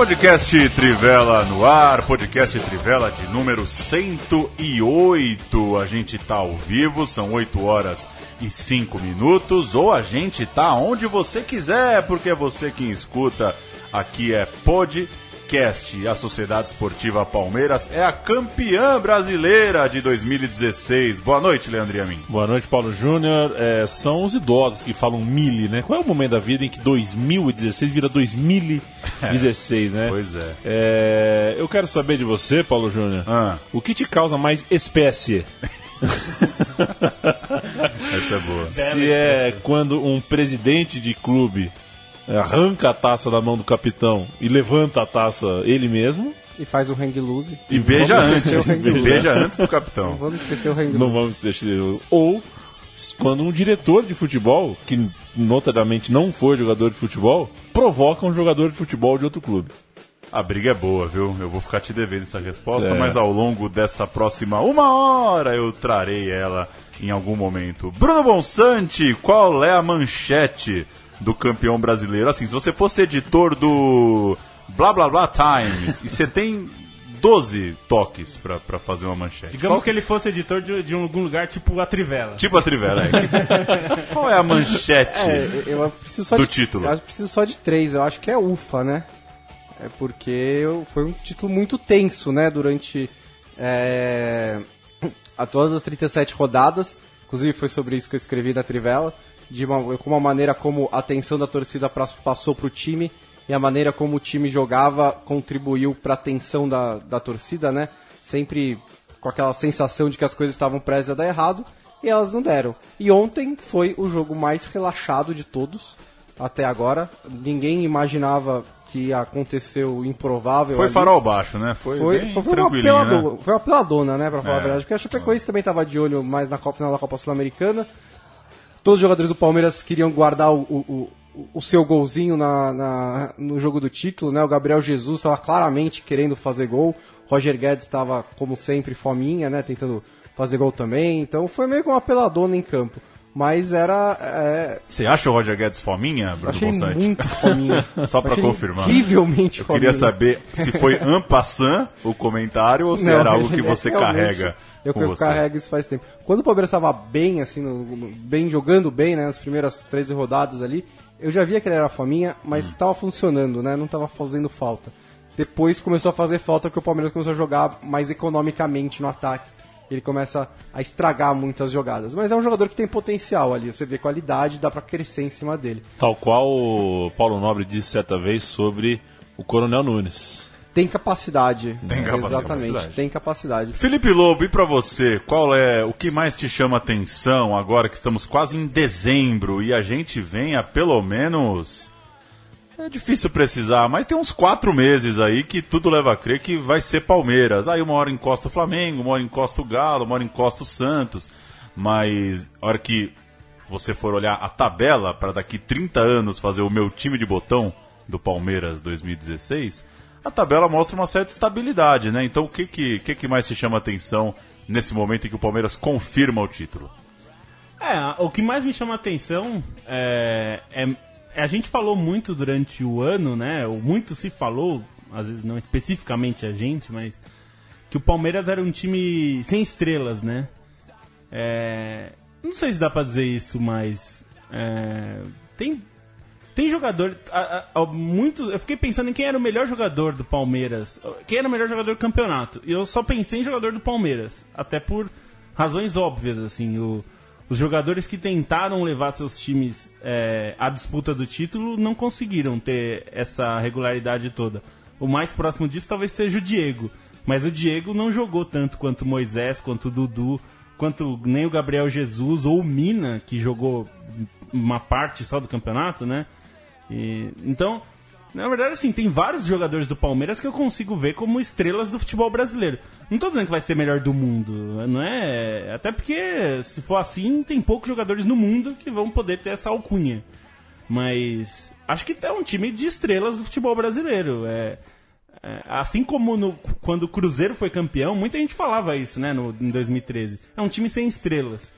Podcast Trivela no ar, podcast Trivela de número 108. A gente tá ao vivo, são 8 horas e 5 minutos, ou a gente tá onde você quiser, porque é você quem escuta. Aqui é podcast. A Sociedade Esportiva Palmeiras é a campeã brasileira de 2016. Boa noite, Leandro Yamin. Boa noite, Paulo Júnior. É, são os idosos que falam mili, né? Qual é o momento da vida em que 2016 vira 2016, né? Pois é. É, Eu quero saber de você, Paulo Júnior, Ah. o que te causa mais espécie? Essa é boa. Se é quando um presidente de clube arranca a taça da mão do capitão e levanta a taça ele mesmo, e faz o hang loose. E beija Vamos antes, esquecer e loose. beija antes do Não capitão. vamos esquecer o hang não loose. vamos deixar. Ou quando um diretor de futebol, que notadamente não foi jogador de futebol, provoca um jogador de futebol de outro clube. A briga é boa, viu? Eu vou ficar te devendo essa resposta, É. mas ao longo dessa próxima uma hora eu trarei ela em algum momento. Bruno Bonsante, qual é a manchete do campeão brasileiro? Assim, se você fosse editor do Blá Blá Blá Times e você tem 12 toques pra, pra fazer uma manchete. Digamos Qual- que ele fosse editor de, de algum lugar tipo a Trivela. Tipo a Trivela, é. Qual é a manchete? É, eu preciso só Do de, título. Eu preciso só de três. Eu acho que é ufa, né? É porque eu- foi um título muito tenso, né? Durante é, a todas as 37 rodadas. Inclusive foi sobre isso que eu escrevi na Trivela. De uma, com uma maneira como a atenção da torcida pra- passou pro time e a maneira como o time jogava contribuiu para a tensão da, da torcida, né? Sempre com aquela sensação de que as coisas estavam prestes a dar errado e elas não deram. E ontem foi o jogo mais relaxado de todos até agora. Ninguém imaginava que o improvável. Foi ali. farol baixo, né? Foi, Foi, foi, foi uma peladona, né? foi uma peladona, né, pra falar É, a verdade. Porque a Chapecoense também tava de olho mais na Copa, final da Copa Sul-Americana. Todos os jogadores do Palmeiras queriam guardar o, o, o, seu golzinho na, na- no jogo do título, né? O Gabriel Jesus estava claramente querendo fazer gol. Roger Guedes estava, como sempre, fominha, né? Tentando fazer gol também. Então foi meio que uma peladona em campo. Mas era. é, Você acha o Roger Guedes fominha, Bruno achei Bonsante? muito fominha. Só pra Achei confirmar. Incrivelmente Eu fominha. queria saber se foi en passant o comentário ou se Não, era algo que você carrega Eu, eu carrego isso faz tempo. Quando o Palmeiras estava bem, assim, no- no- bem jogando bem, né, nas primeiras 13 rodadas ali, eu já via que ele era fominha, mas Hum. estava funcionando, né, não estava fazendo falta. Depois começou a fazer falta porque o Palmeiras começou a jogar mais economicamente no ataque. Ele começa a estragar muitas jogadas. Mas é um jogador que tem potencial ali. Você vê qualidade, dá pra crescer em cima dele. Tal qual o Paulo Nobre disse certa vez sobre o Coronel Nunes. Tem capacidade. Tem capacidade. Exatamente, Capacidade. tem capacidade. Felipe Lobo, e pra você, qual é o que mais te chama atenção agora que estamos quase em dezembro e a gente vem a pelo menos. É difícil precisar, mas tem uns quatro meses aí que tudo leva a crer que vai ser Palmeiras. Aí uma hora encosta o Flamengo, uma hora encosta o Galo, uma hora encosta o Santos. Mas a hora que você for olhar a tabela para daqui 30 anos fazer o meu time de botão do Palmeiras 2016, a tabela mostra uma certa estabilidade, né? Então o que que, que, que mais te chama atenção nesse momento em que o Palmeiras confirma o título? É, o que mais me chama atenção é- é- A gente falou muito durante o ano, né? Ou muito se falou, às vezes não especificamente a gente, mas. Que o Palmeiras era um time sem estrelas, né? É, não sei se dá pra dizer isso, mas. é, tem. Tem jogador. a- a- a- muitos, eu fiquei pensando em quem era o melhor jogador do Palmeiras. Quem era o melhor jogador do campeonato. E eu só pensei em jogador do Palmeiras. Até por razões óbvias, assim. O, os jogadores que tentaram levar seus times é, à disputa do título não conseguiram ter essa regularidade toda. O mais próximo disso talvez seja o Diego. Mas o Diego não jogou tanto quanto Moisés, quanto o Dudu, quanto nem o Gabriel Jesus ou o Mina, que jogou uma parte só do campeonato, né? E, então, Na verdade, assim, tem vários jogadores do Palmeiras que eu consigo ver como estrelas do futebol brasileiro. Não tô dizendo que vai ser melhor do mundo, não é? Até porque, se for assim, tem poucos jogadores no mundo que vão poder ter essa alcunha. Mas acho que é um time de estrelas do futebol brasileiro. É, é, assim como no, quando o Cruzeiro foi campeão, muita gente falava isso, né, no, em 2013. É um time sem estrelas.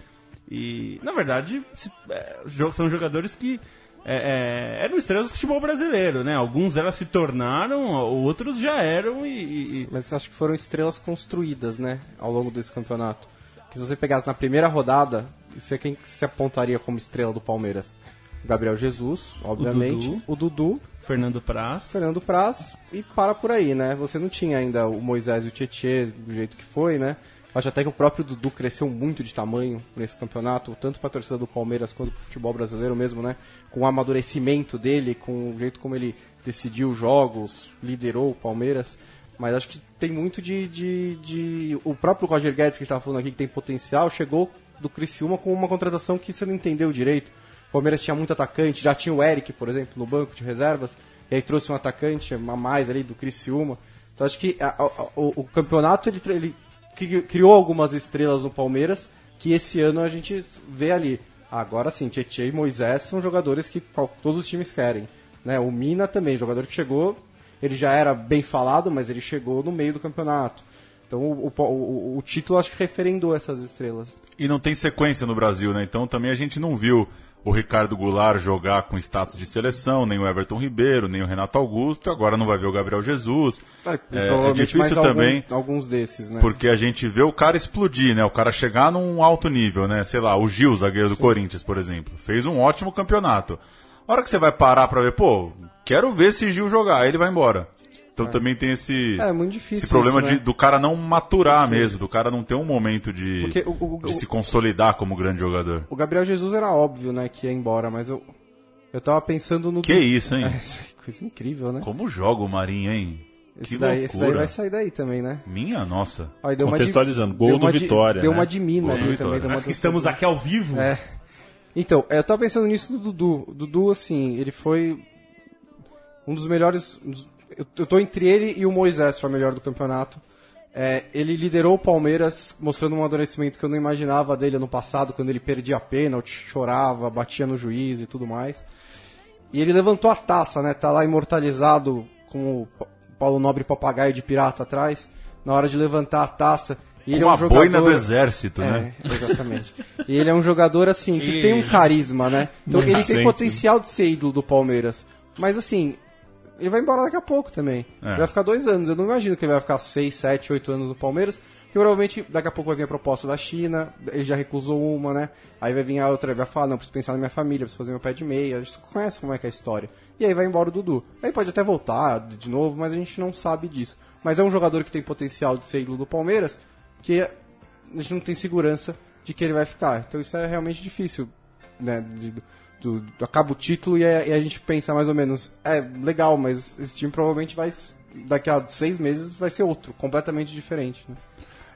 E, na verdade, se, é, são jogadores que é, é, eram estrelas do futebol brasileiro, né? Alguns elas se tornaram, outros já eram e, e... Mas acho que foram estrelas construídas, né? Ao longo desse campeonato. Que se você pegasse na primeira rodada, você quem se apontaria como estrela do Palmeiras? O Gabriel Jesus, obviamente. O Dudu. O Dudu Fernando Praz. Fernando Praz e para por aí, né? Você não tinha ainda o Moisés e o Tietê do jeito que foi, né? Acho até que o próprio Dudu cresceu muito de tamanho nesse campeonato, tanto para a torcida do Palmeiras quanto para o futebol brasileiro mesmo, né? Com o amadurecimento dele, com o jeito como ele decidiu jogos, liderou o Palmeiras. Mas acho que tem muito de. de, de... O próprio Roger Guedes, que estava falando aqui, que tem potencial, chegou do Criciúma com uma contratação que você não entendeu direito. O Palmeiras tinha muito atacante, já tinha o Eric, por exemplo, no banco de reservas, e aí trouxe um atacante a mais ali do Criciúma. Então acho que a, a, o, o, campeonato ele, ele criou algumas estrelas no Palmeiras que esse ano a gente vê ali. Agora sim, Tietchan e Moisés são jogadores que todos os times querem. Né? O Mina também, jogador que chegou, ele já era bem falado, mas ele chegou no meio do campeonato. Então o, o, o, o título acho que referendou essas estrelas. E não tem sequência no Brasil, né? Então também a gente não viu o Ricardo Goulart jogar com status de seleção, nem o Everton Ribeiro, nem o Renato Augusto, agora não vai ver o Gabriel Jesus. É, é, é difícil também. Algum, alguns desses, né? Porque a gente vê o cara explodir, né? O cara chegar num alto nível, né? Sei lá, o Gil, zagueiro do Sim. Corinthians, por exemplo, fez um ótimo campeonato. A hora que você vai parar pra ver, pô, quero ver se Gil jogar, aí ele vai embora. Então é. também tem esse, é, muito difícil esse problema isso, né? de, do cara não maturar mesmo, do cara não ter um momento de, o, o, de se consolidar como grande jogador. O Gabriel Jesus era óbvio, né, que ia embora, mas eu, eu tava pensando no... Que isso, hein? É, coisa incrível, né? Como joga o Marinho, hein? Esse que daí, esse daí vai sair daí também, né? Minha nossa. Aí, Contextualizando, gol do Vitória. Deu né? uma de mina ali também. Deu Mas que estamos aqui ao vivo. É. Então, eu tava pensando nisso do Dudu. O Dudu, assim, ele foi um dos melhores, eu, eu tô entre ele e o Moisés para melhor do campeonato. É, ele liderou o Palmeiras, mostrando um amadurecimento que eu não imaginava dele ano passado, quando ele perdia a pênalti, chorava, batia no juiz e tudo mais. E ele levantou a taça, né? Tá lá imortalizado com o Paulo Nobre papagaio de pirata atrás, na hora de levantar a taça. E ele é um jogador... boina do exército, é, né? Exatamente. e ele é um jogador, assim, que e... tem um carisma, né? Então ele tem potencial de ser ídolo do Palmeiras. Mas, assim, ele vai embora daqui a pouco também. É. Vai ficar dois anos. Eu não imagino que ele vai ficar seis, sete, oito anos no Palmeiras. Que provavelmente daqui a pouco vai vir a proposta da China, ele já recusou uma, né? Aí vai vir a outra, ele vai falar, não, preciso pensar na minha família, preciso fazer meu pé de meia, a gente conhece como é que é a história. E aí vai embora o Dudu. Aí pode até voltar de novo, mas a gente não sabe disso. Mas é um jogador que tem potencial de ser ídolo do Palmeiras, que a gente não tem segurança de que ele vai ficar. Então isso é realmente difícil, né? De, do, do, acaba o título e a, e a, gente pensa mais ou menos, é legal, mas esse time provavelmente vai, daqui a seis meses, vai ser outro, completamente diferente. Né?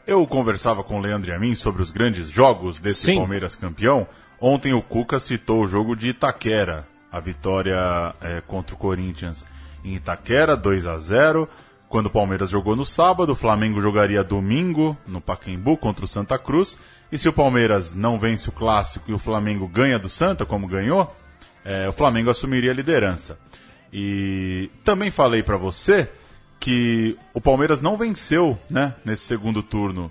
Eu conversava com o Leandro e a mim sobre os grandes jogos desse Sim. Palmeiras campeão. Ontem o Cuca citou o jogo de Itaquera, a vitória é, contra o Corinthians em Itaquera, 2 a 0 quando o Palmeiras jogou no sábado, o Flamengo jogaria domingo no Pacaembu contra o Santa Cruz. E se o Palmeiras não vence o clássico e o Flamengo ganha do Santa, como ganhou, é, o Flamengo assumiria a liderança. E também falei para você que o Palmeiras não venceu né, nesse segundo turno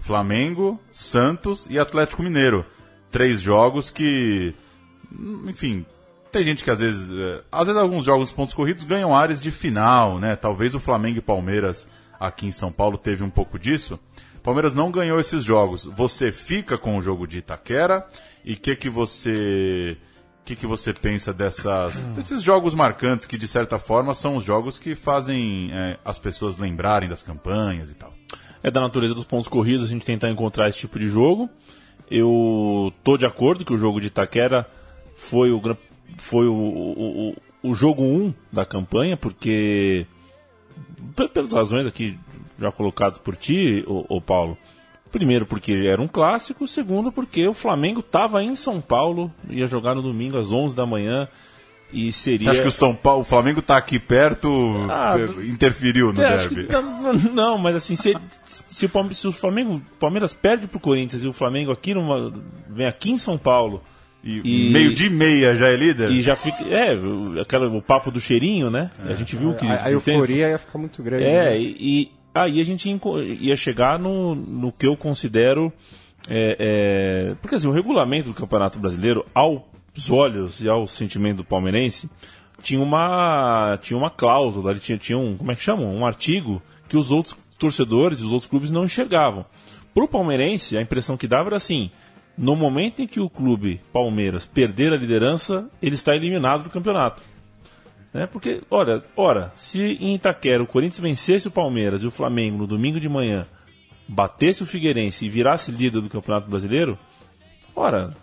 Flamengo, Santos e Atlético Mineiro. Três jogos que, enfim, tem gente que às vezes, é, às vezes alguns jogos pontos corridos ganham áreas de final, né? Talvez o Flamengo e Palmeiras aqui em São Paulo teve um pouco disso. Palmeiras não ganhou esses jogos. Você fica com o jogo de Itaquera e o que que você que, que você pensa dessas, desses jogos marcantes que, de certa forma, são os jogos que fazem é, as pessoas lembrarem das campanhas e tal? É da natureza dos pontos corridos a gente tentar encontrar esse tipo de jogo. Eu tô de acordo que o jogo de Itaquera foi o, foi o, o, o, jogo 1 um da campanha, porque pelas razões aqui já colocadas por ti, o, Paulo. Primeiro porque era um clássico, segundo porque o Flamengo estava em São Paulo, ia jogar no domingo às 11 da manhã. E seria. Você acha que o São Paulo, o Flamengo tá aqui perto, Ah, eh, interferiu no É, derby? que- não, não, mas assim, se, se o se o Flamengo, Palmeiras perde pro Corinthians e o Flamengo aqui numa, vem aqui em São Paulo E, E- meio de meia já é líder? e já fica. É, o- aquela, o papo do cheirinho, né? A gente viu que. A, a que tem- euforia ia ficar muito grande. É, né? e aí a gente ia chegar no, no que eu considero. é, é, porque assim, o regulamento do Campeonato Brasileiro, aos olhos e ao sentimento do palmeirense, tinha uma, tinha uma cláusula, ele tinha, tinha um. Como é que chama? Um artigo que os outros torcedores os outros clubes não enxergavam. Pro palmeirense, a impressão que dava era assim. No momento em que o clube Palmeiras perder a liderança, ele está eliminado do campeonato. Né? Porque, olha, ora, se em Itaquera o Corinthians vencesse o Palmeiras e o Flamengo no domingo de manhã batesse o Figueirense e virasse líder do Campeonato Brasileiro, ora,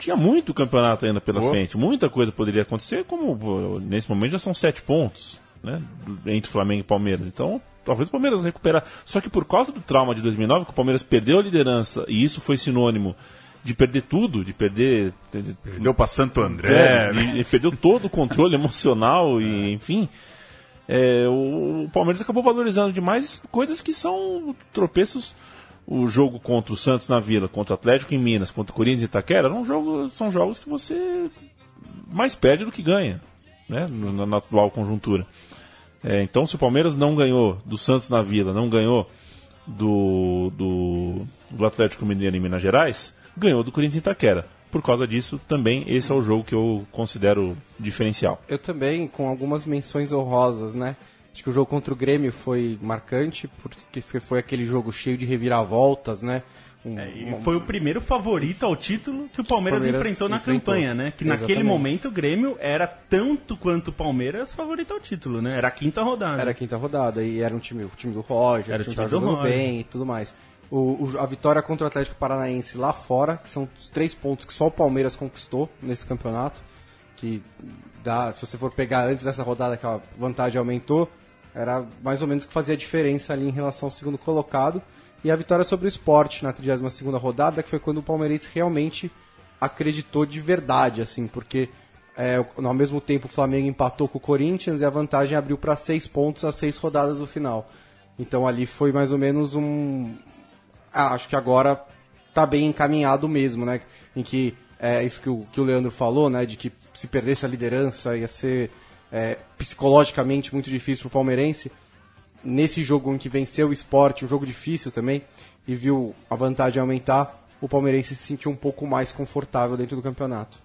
tinha muito campeonato ainda pela Boa. frente, muita coisa poderia acontecer, como nesse momento já são sete pontos né, entre Flamengo e Palmeiras. Então, talvez o Palmeiras recuperar. Só que por causa do trauma de 2009, que o Palmeiras perdeu a liderança e isso foi sinônimo de perder tudo, de perder de- Deu pra Santo André. é, e, e perdeu todo o controle emocional e enfim. é, o, Palmeiras acabou valorizando demais coisas que são tropeços. O jogo contra o Santos na Vila, contra o Atlético em Minas, contra o Corinthians em Itaquera, eram jogos, são jogos que você mais perde do que ganha, né, na, na atual conjuntura. É, então, se o Palmeiras não ganhou do Santos na Vila, não ganhou do, do, do Atlético Mineiro em Minas Gerais, ganhou do Corinthians Itaquera. Por causa disso, também esse é o jogo que eu considero diferencial. Eu também, com algumas menções honrosas, né? Acho que o jogo contra o Grêmio foi marcante, porque foi aquele jogo cheio de reviravoltas, né? Um- É, e uma- foi o primeiro favorito ao título que o Palmeiras, Palmeiras enfrentou na enfrentou. campanha, né? Que naquele Exatamente. momento o Grêmio era tanto quanto o Palmeiras favorito ao título, né? Era a quinta rodada. Era a quinta rodada e era um time, o time do Roger, Era o time time do jogando Roger. bem e tudo mais. O, a vitória contra o Atlético Paranaense lá fora, que são os três pontos que só o Palmeiras conquistou nesse campeonato, que dá, se você for pegar antes dessa rodada que a vantagem aumentou, era mais ou menos o que fazia a diferença ali em relação ao segundo colocado. E a vitória sobre o esporte na 32ª rodada, que foi quando o Palmeirense realmente acreditou de verdade, assim, porque é, ao mesmo tempo o Flamengo empatou com o Corinthians e a vantagem abriu para seis pontos às seis rodadas do final. Então ali foi mais ou menos um. Ah, acho que agora tá bem encaminhado mesmo, né? Em que é isso que o, que o Leandro falou, né? De que se perdesse a liderança ia ser é, psicologicamente muito difícil pro palmeirense. Nesse jogo em que venceu o esporte, um jogo difícil também, e viu a vantagem aumentar, o palmeirense se sentiu um pouco mais confortável dentro do campeonato.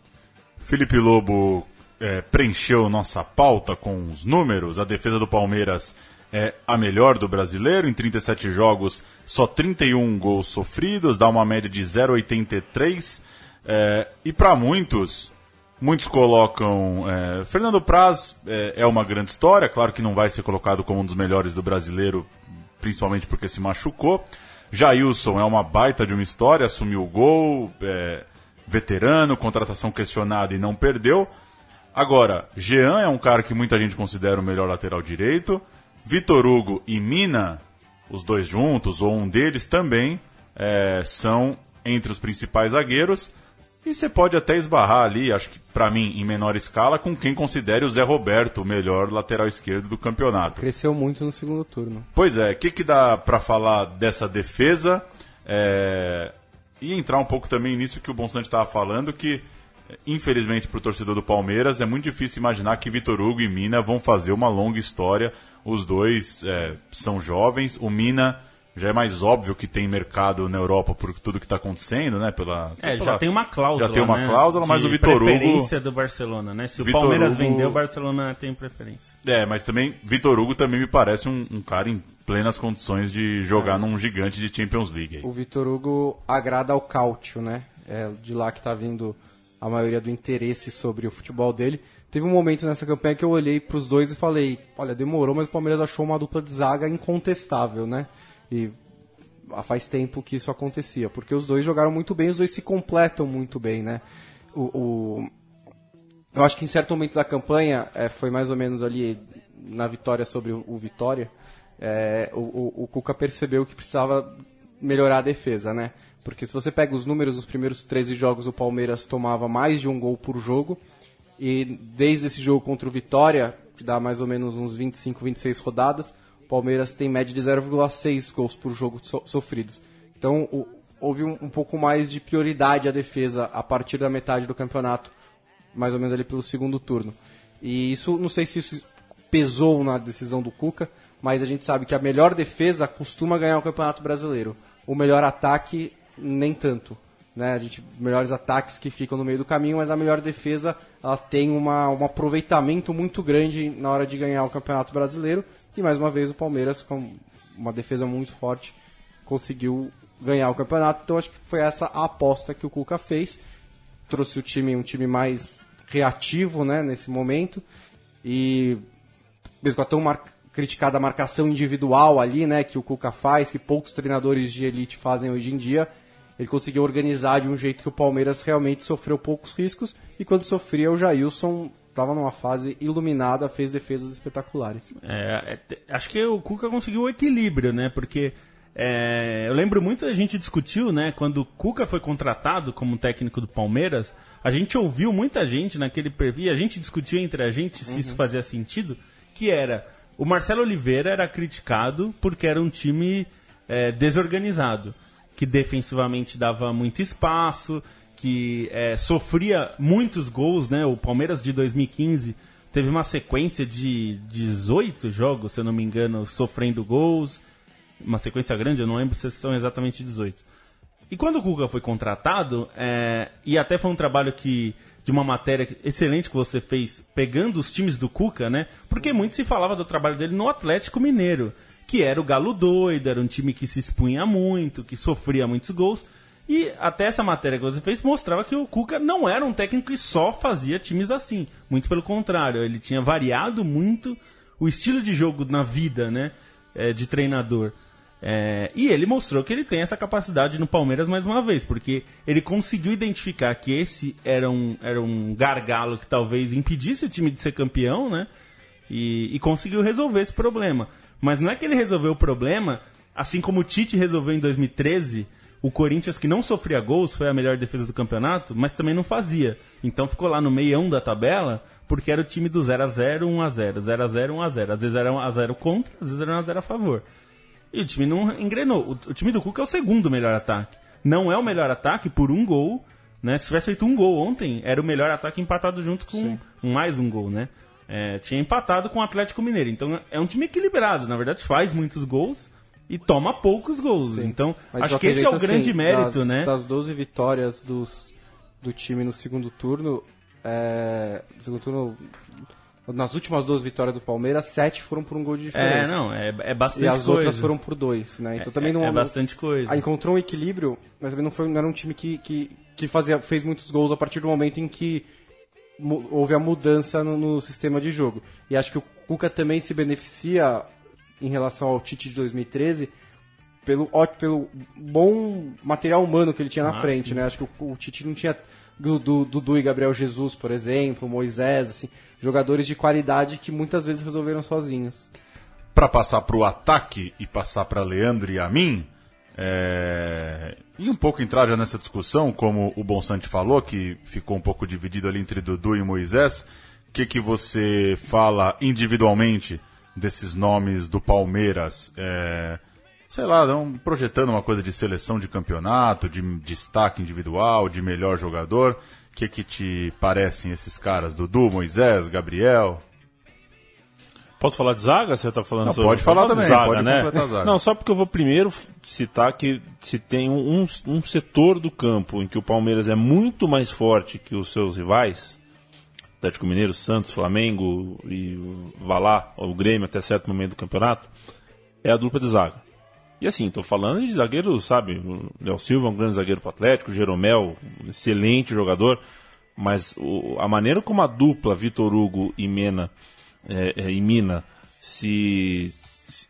Felipe Lobo é, preencheu nossa pauta com os números. A defesa do Palmeiras é a melhor do brasileiro. Em 37 jogos, só 31 gols sofridos, dá uma média de 0,83. É, e para muitos, muitos colocam. é, Fernando Praz é, é uma grande história, claro que não vai ser colocado como um dos melhores do brasileiro, principalmente porque se machucou. Jailson é uma baita de uma história, assumiu o gol, é, veterano, contratação questionada e não perdeu. Agora, Jean é um cara que muita gente considera o melhor lateral direito. Vitor Hugo e Mina, os dois juntos, ou um deles também, é, são entre os principais zagueiros. E você pode até esbarrar ali, acho que pra mim, em menor escala, com quem considere o Zé Roberto o melhor lateral esquerdo do campeonato. Cresceu muito no segundo turno. Pois é, o que, que dá pra falar dessa defesa? É, E entrar um pouco também nisso que o Bonsante estava falando, que infelizmente para o torcedor do Palmeiras é muito difícil imaginar que Vitor Hugo e Mina vão fazer uma longa história. Os dois é, são jovens, o Mina já é mais óbvio que tem mercado na Europa por tudo que está acontecendo, né? Pela, É, pela- já tem uma cláusula. Já tem uma né, cláusula, mas de o Vitor Hugo. preferência do Barcelona, né? Se o Vitor Palmeiras Hugo- vender, o Barcelona tem preferência. É, mas também Vitor Hugo também me parece um, um cara em plenas condições de jogar num gigante de Champions League. aí. O Vitor Hugo agrada ao Cautio, né? É de lá que tá vindo a maioria do interesse sobre o futebol dele. Teve um momento nessa campanha que eu olhei pros dois e falei, olha, demorou, mas o Palmeiras achou uma dupla de zaga incontestável, né? E faz tempo que isso acontecia, porque os dois jogaram muito bem, os dois se completam muito bem, né? O, o- eu acho que em certo momento da campanha, eh, foi mais ou menos ali na vitória sobre o, o Vitória, o, o- o Cuca percebeu que precisava melhorar a defesa, né? Porque se você pega os números dos primeiros 13 jogos, o Palmeiras tomava mais de um gol por jogo, E desde esse jogo contra o Vitória, que dá mais ou menos uns 25, 26 rodadas, o Palmeiras tem média de 0,6 gols por jogo so sofridos. Então o, houve um, um, pouco mais de prioridade à defesa a partir da metade do campeonato, mais ou menos ali pelo segundo turno. E isso, não sei se isso pesou na decisão do Cuca, mas a gente sabe que a melhor defesa costuma ganhar o Campeonato Brasileiro. O melhor ataque, nem tanto. Né? A gente, melhores ataques que ficam no meio do caminho, mas a melhor defesa ela tem uma, um aproveitamento muito grande na hora de ganhar o Campeonato Brasileiro. E mais uma vez o Palmeiras, com uma defesa muito forte, conseguiu ganhar o campeonato. Então acho que foi essa a aposta que o Cuca fez. Trouxe o time, um time mais reativo né, nesse momento. E mesmo com a tão mar... criticada marcação individual ali, né, que o Cuca faz, que poucos treinadores de elite fazem hoje em dia, ele conseguiu organizar de um jeito que o Palmeiras realmente sofreu poucos riscos e quando sofria o Jailson estava numa fase iluminada, fez defesas espetaculares. É, é, acho que o Cuca conseguiu o equilíbrio, né? Porque é, eu lembro muito a gente discutiu, né? Quando o Cuca foi contratado como técnico do Palmeiras, a gente ouviu muita gente naquele perfil, a gente discutia entre a gente se uhum. isso fazia sentido, que era o Marcelo Oliveira era criticado porque era um time é, desorganizado que defensivamente dava muito espaço, que é, sofria muitos gols, né? O Palmeiras de 2015 teve uma sequência de 18 jogos, se eu não me engano, sofrendo gols. Uma sequência grande, eu não lembro se são exatamente 18. E quando o Cuca foi contratado, é, e até foi um trabalho que de uma matéria excelente que você fez, pegando os times do Cuca, né? Porque muito se falava do trabalho dele no Atlético Mineiro que era o Galo doido, era um time que se expunha muito, que sofria muitos gols. E até essa matéria que você fez mostrava que o Cuca não era um técnico que só fazia times assim. Muito pelo contrário, ele tinha variado muito o estilo de jogo na vida, né? É, de treinador. É, e ele mostrou que ele tem essa capacidade no Palmeiras mais uma vez, porque ele conseguiu identificar que esse era um, era um gargalo que talvez impedisse o time de ser campeão, né? E, e conseguiu resolver esse problema. Mas não é que ele resolveu o problema, assim como o Tite resolveu em 2013, o Corinthians que não sofria gols foi a melhor defesa do campeonato, mas também não fazia. Então ficou lá no meião da tabela, porque era o time do 0 a 0 1 a 0 0 a 0 1 a 0 Às vezes era 1 a 0 contra, às vezes era 1 a 0 a favor. E o time não engrenou. O, o time do Cuca é o segundo melhor ataque. Não é o melhor ataque por um gol, né? Se tivesse feito um gol ontem, era o melhor ataque empatado junto com mais um gol, né? É, tinha empatado com o Atlético Mineiro. Então é um time equilibrado, na verdade faz muitos gols e toma poucos gols. Sim. Então Mas acho que esse é o grande assim, mérito, das, né? Das 12 vitórias dos, do time no segundo turno, é, segundo turno nas últimas duas vitórias do Palmeiras, sete foram por um gol de diferença. É, não, é, é bastante coisa. E as coisa. outras foram por dois, né? Então é, também não é, é bastante coisa. Encontrou um equilíbrio, mas também não foi não era um time que, que, que fazia, fez muitos gols a partir do momento em que houve a mudança no, no, sistema de jogo. E acho que o Cuca também se beneficia em relação ao Tite de 2013 pelo, pelo bom material humano que ele tinha na ah, frente, sim. né? Acho que o, o Tite não tinha Dudu, Dudu e Gabriel Jesus, por exemplo, Moisés, assim, jogadores de qualidade que muitas vezes resolveram sozinhos. Para passar para o ataque e passar para Leandro e a mim, é... E um pouco entrar já nessa discussão, como o Bonsante falou, que ficou um pouco dividido ali entre Dudu e Moisés. O que, que você fala individualmente desses nomes do Palmeiras? É... Sei lá, não, projetando uma coisa de seleção de campeonato, de destaque individual, de melhor jogador. O que, que te parecem esses caras? Dudu, Moisés, Gabriel? Posso falar de zaga? Você está falando não, sobre. Pode falar também, zaga, pode né? zaga. Não, só porque eu vou primeiro citar que se tem um, um setor do campo em que o Palmeiras é muito mais forte que os seus rivais, Atlético Mineiro, Santos, Flamengo e vá lá, o Grêmio até certo momento do campeonato, é a dupla de zaga. E assim, estou falando de zagueiros, sabe? O Léo Silva é um grande zagueiro para o Atlético, o Jeromel, um excelente jogador, mas o, a maneira como a dupla Vitor Hugo e Mena é, é, e Mina se,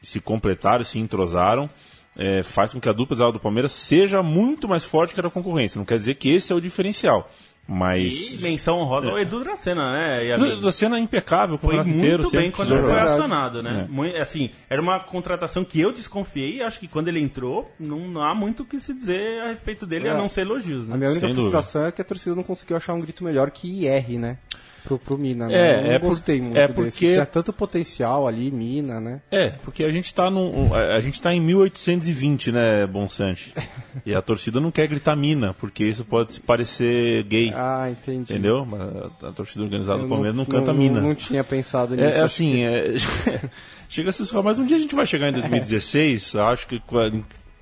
se completaram, se entrosaram, é, faz com que a dupla de do Palmeiras seja muito mais forte que a da concorrência. Não quer dizer que esse é o diferencial. Mas. E menção honrosa é. ao Edu Dracena, né? Edu Dracena é impecável, foi muito inteiro, bem quando ele foi acionado, né? É. Assim, era uma contratação que eu desconfiei e acho que quando ele entrou, não, não há muito o que se dizer a respeito dele, é. a não ser elogios. Né? A minha única Sem frustração dúvida. é que a torcida não conseguiu achar um grito melhor que IR, né? Pro, pro Mina, né? É, Eu não é por- gostei muito é desse. porque- Tem tanto potencial ali, Mina, né? É, porque a gente tá num, a gente tá em 1820, né, Bonsante? E a torcida não quer gritar mina, porque isso pode se parecer gay, Ah, entendi. entendeu? Mas a, a torcida organizada Eu do Palmeiras não, canta mina. Não, tinha pensado nisso. É, é acho assim, é, chega a se surrar, mas um dia a gente vai chegar em 2016, acho que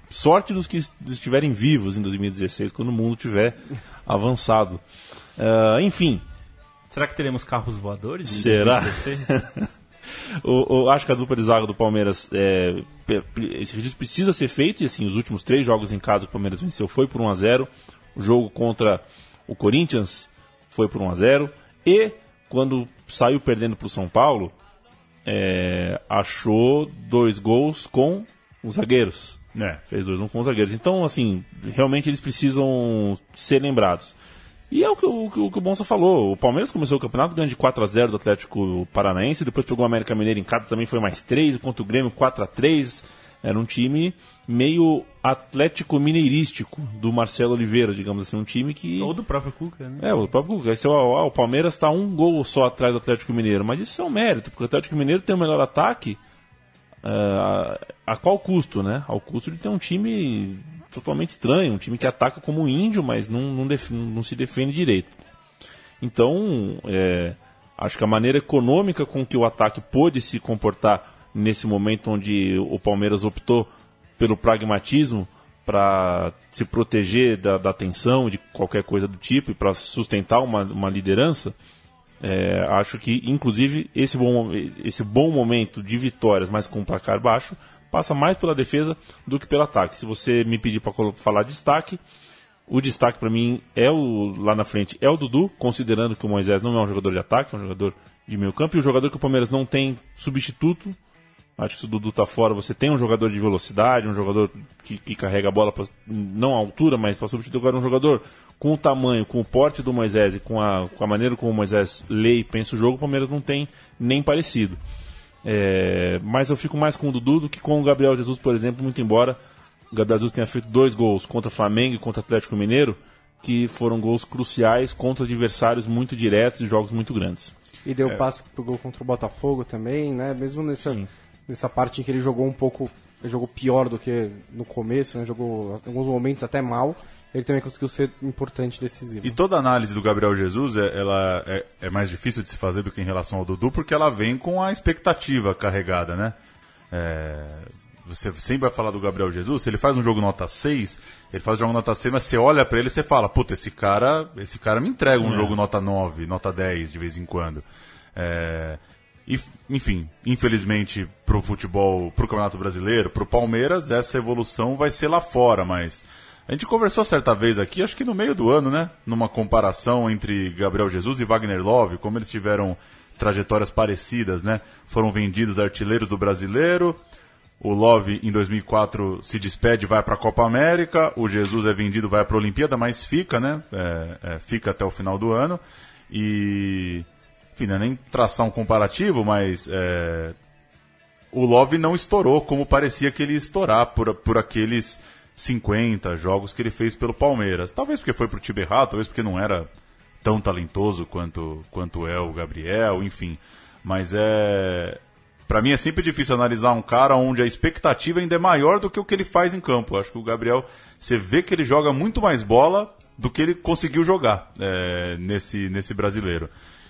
sorte dos que est- estiverem vivos em 2016, quando o mundo tiver avançado. Ah, enfim, Será que teremos carros voadores? Será? 2016? o, o- acho que a dupla de zaga do Palmeiras, é, esse registro precisa ser feito, e assim, os últimos três jogos em casa que o Palmeiras venceu foi por 1 a 0 o jogo contra o Corinthians foi por 1 a 0 e quando saiu perdendo para o São Paulo, é, achou dois gols com os zagueiros. É. Fez 2-1 com os zagueiros. Então, assim, realmente eles precisam ser lembrados. E é o que, o, que- o que o Bonsa falou. O Palmeiras começou o campeonato ganhando de 4x0 do Atlético Paranaense, depois pegou o América Mineiro em casa, também foi mais 3, contra o Grêmio 4x3. Era um time meio atlético mineirístico do Marcelo Oliveira, digamos assim, um time que. Ou do próprio Cuca, né? É, o próprio Cuca. Esse é o, Palmeiras está um gol só atrás do Atlético Mineiro, mas isso é um mérito, porque o Atlético Mineiro tem o melhor ataque. ah, a qual custo, né? Ao custo de ter um time totalmente estranho, um time que ataca como um índio, mas não, não, def- não se defende direito. Então, é, acho que a maneira econômica com que o ataque pôde se comportar nesse momento onde o Palmeiras optou pelo pragmatismo para se proteger da, da tensão de qualquer coisa do tipo e para sustentar uma, uma liderança, é, acho que, inclusive, esse bom, esse bom momento de vitórias, mas com um placar baixo, passa mais pela defesa do que pelo ataque. Se você me pedir para falar destaque, o destaque para mim é o lá na frente é o Dudu, considerando que o Moisés não é um jogador de ataque, é um jogador de meio campo e o jogador que o Palmeiras não tem substituto. Acho que se o Dudu tá fora, você tem um jogador de velocidade, um jogador que, que carrega a bola, pra, não à altura, mas para substituir agora um jogador com o tamanho, com o porte do Moisés e com a, com a maneira como o Moisés lê e pensa o jogo, o Palmeiras não tem nem parecido. É, mas eu fico mais com o Dudu do que com o Gabriel Jesus, por exemplo, muito embora o Gabriel Jesus tenha feito dois gols contra o Flamengo e contra o Atlético Mineiro, que foram gols cruciais contra adversários muito diretos e jogos muito grandes. E deu passe pro gol contra o Botafogo também, né? Mesmo nessa, nessa parte em que ele jogou um pouco. Jogou pior do que no começo, né? Jogou em alguns momentos até mal. Ele também conseguiu ser importante e decisivo. E toda análise do Gabriel Jesus é, ela é, é mais difícil de se fazer do que em relação ao Dudu, porque ela vem com a expectativa carregada, né? É, você sempre vai falar do Gabriel Jesus, se ele faz um jogo nota 6, ele faz um jogo nota 6, mas você olha pra ele e você fala, puta, esse cara, esse cara me entrega um jogo nota 9, nota 10 de vez em quando. É, e, enfim, infelizmente pro futebol, pro Campeonato Brasileiro, pro Palmeiras, essa evolução vai ser lá fora, mas a gente conversou certa vez aqui, acho que no meio do ano, né? Numa comparação entre Gabriel Jesus e Wagner Love, como eles tiveram trajetórias parecidas, né? Foram vendidos artilheiros do brasileiro. O Love em 2004 se despede, vai para a Copa América. O Jesus é vendido, vai para a Olimpíada, mas fica, né? É, é, fica até o final do ano. E, enfim, não é nem traçar um comparativo, mas é, o Love não estourou como parecia que ele ia estourar por, por aqueles 50 jogos que ele fez pelo Palmeiras. Talvez porque foi pro time errado, talvez porque não era tão talentoso quanto, quanto é o Gabriel, enfim. Mas é. Pra mim é sempre difícil analisar um cara onde a expectativa ainda é maior do que o que ele faz em campo. Acho que o Gabriel, você vê que ele joga muito mais bola do que ele conseguiu jogar é, nesse, nesse brasileiro.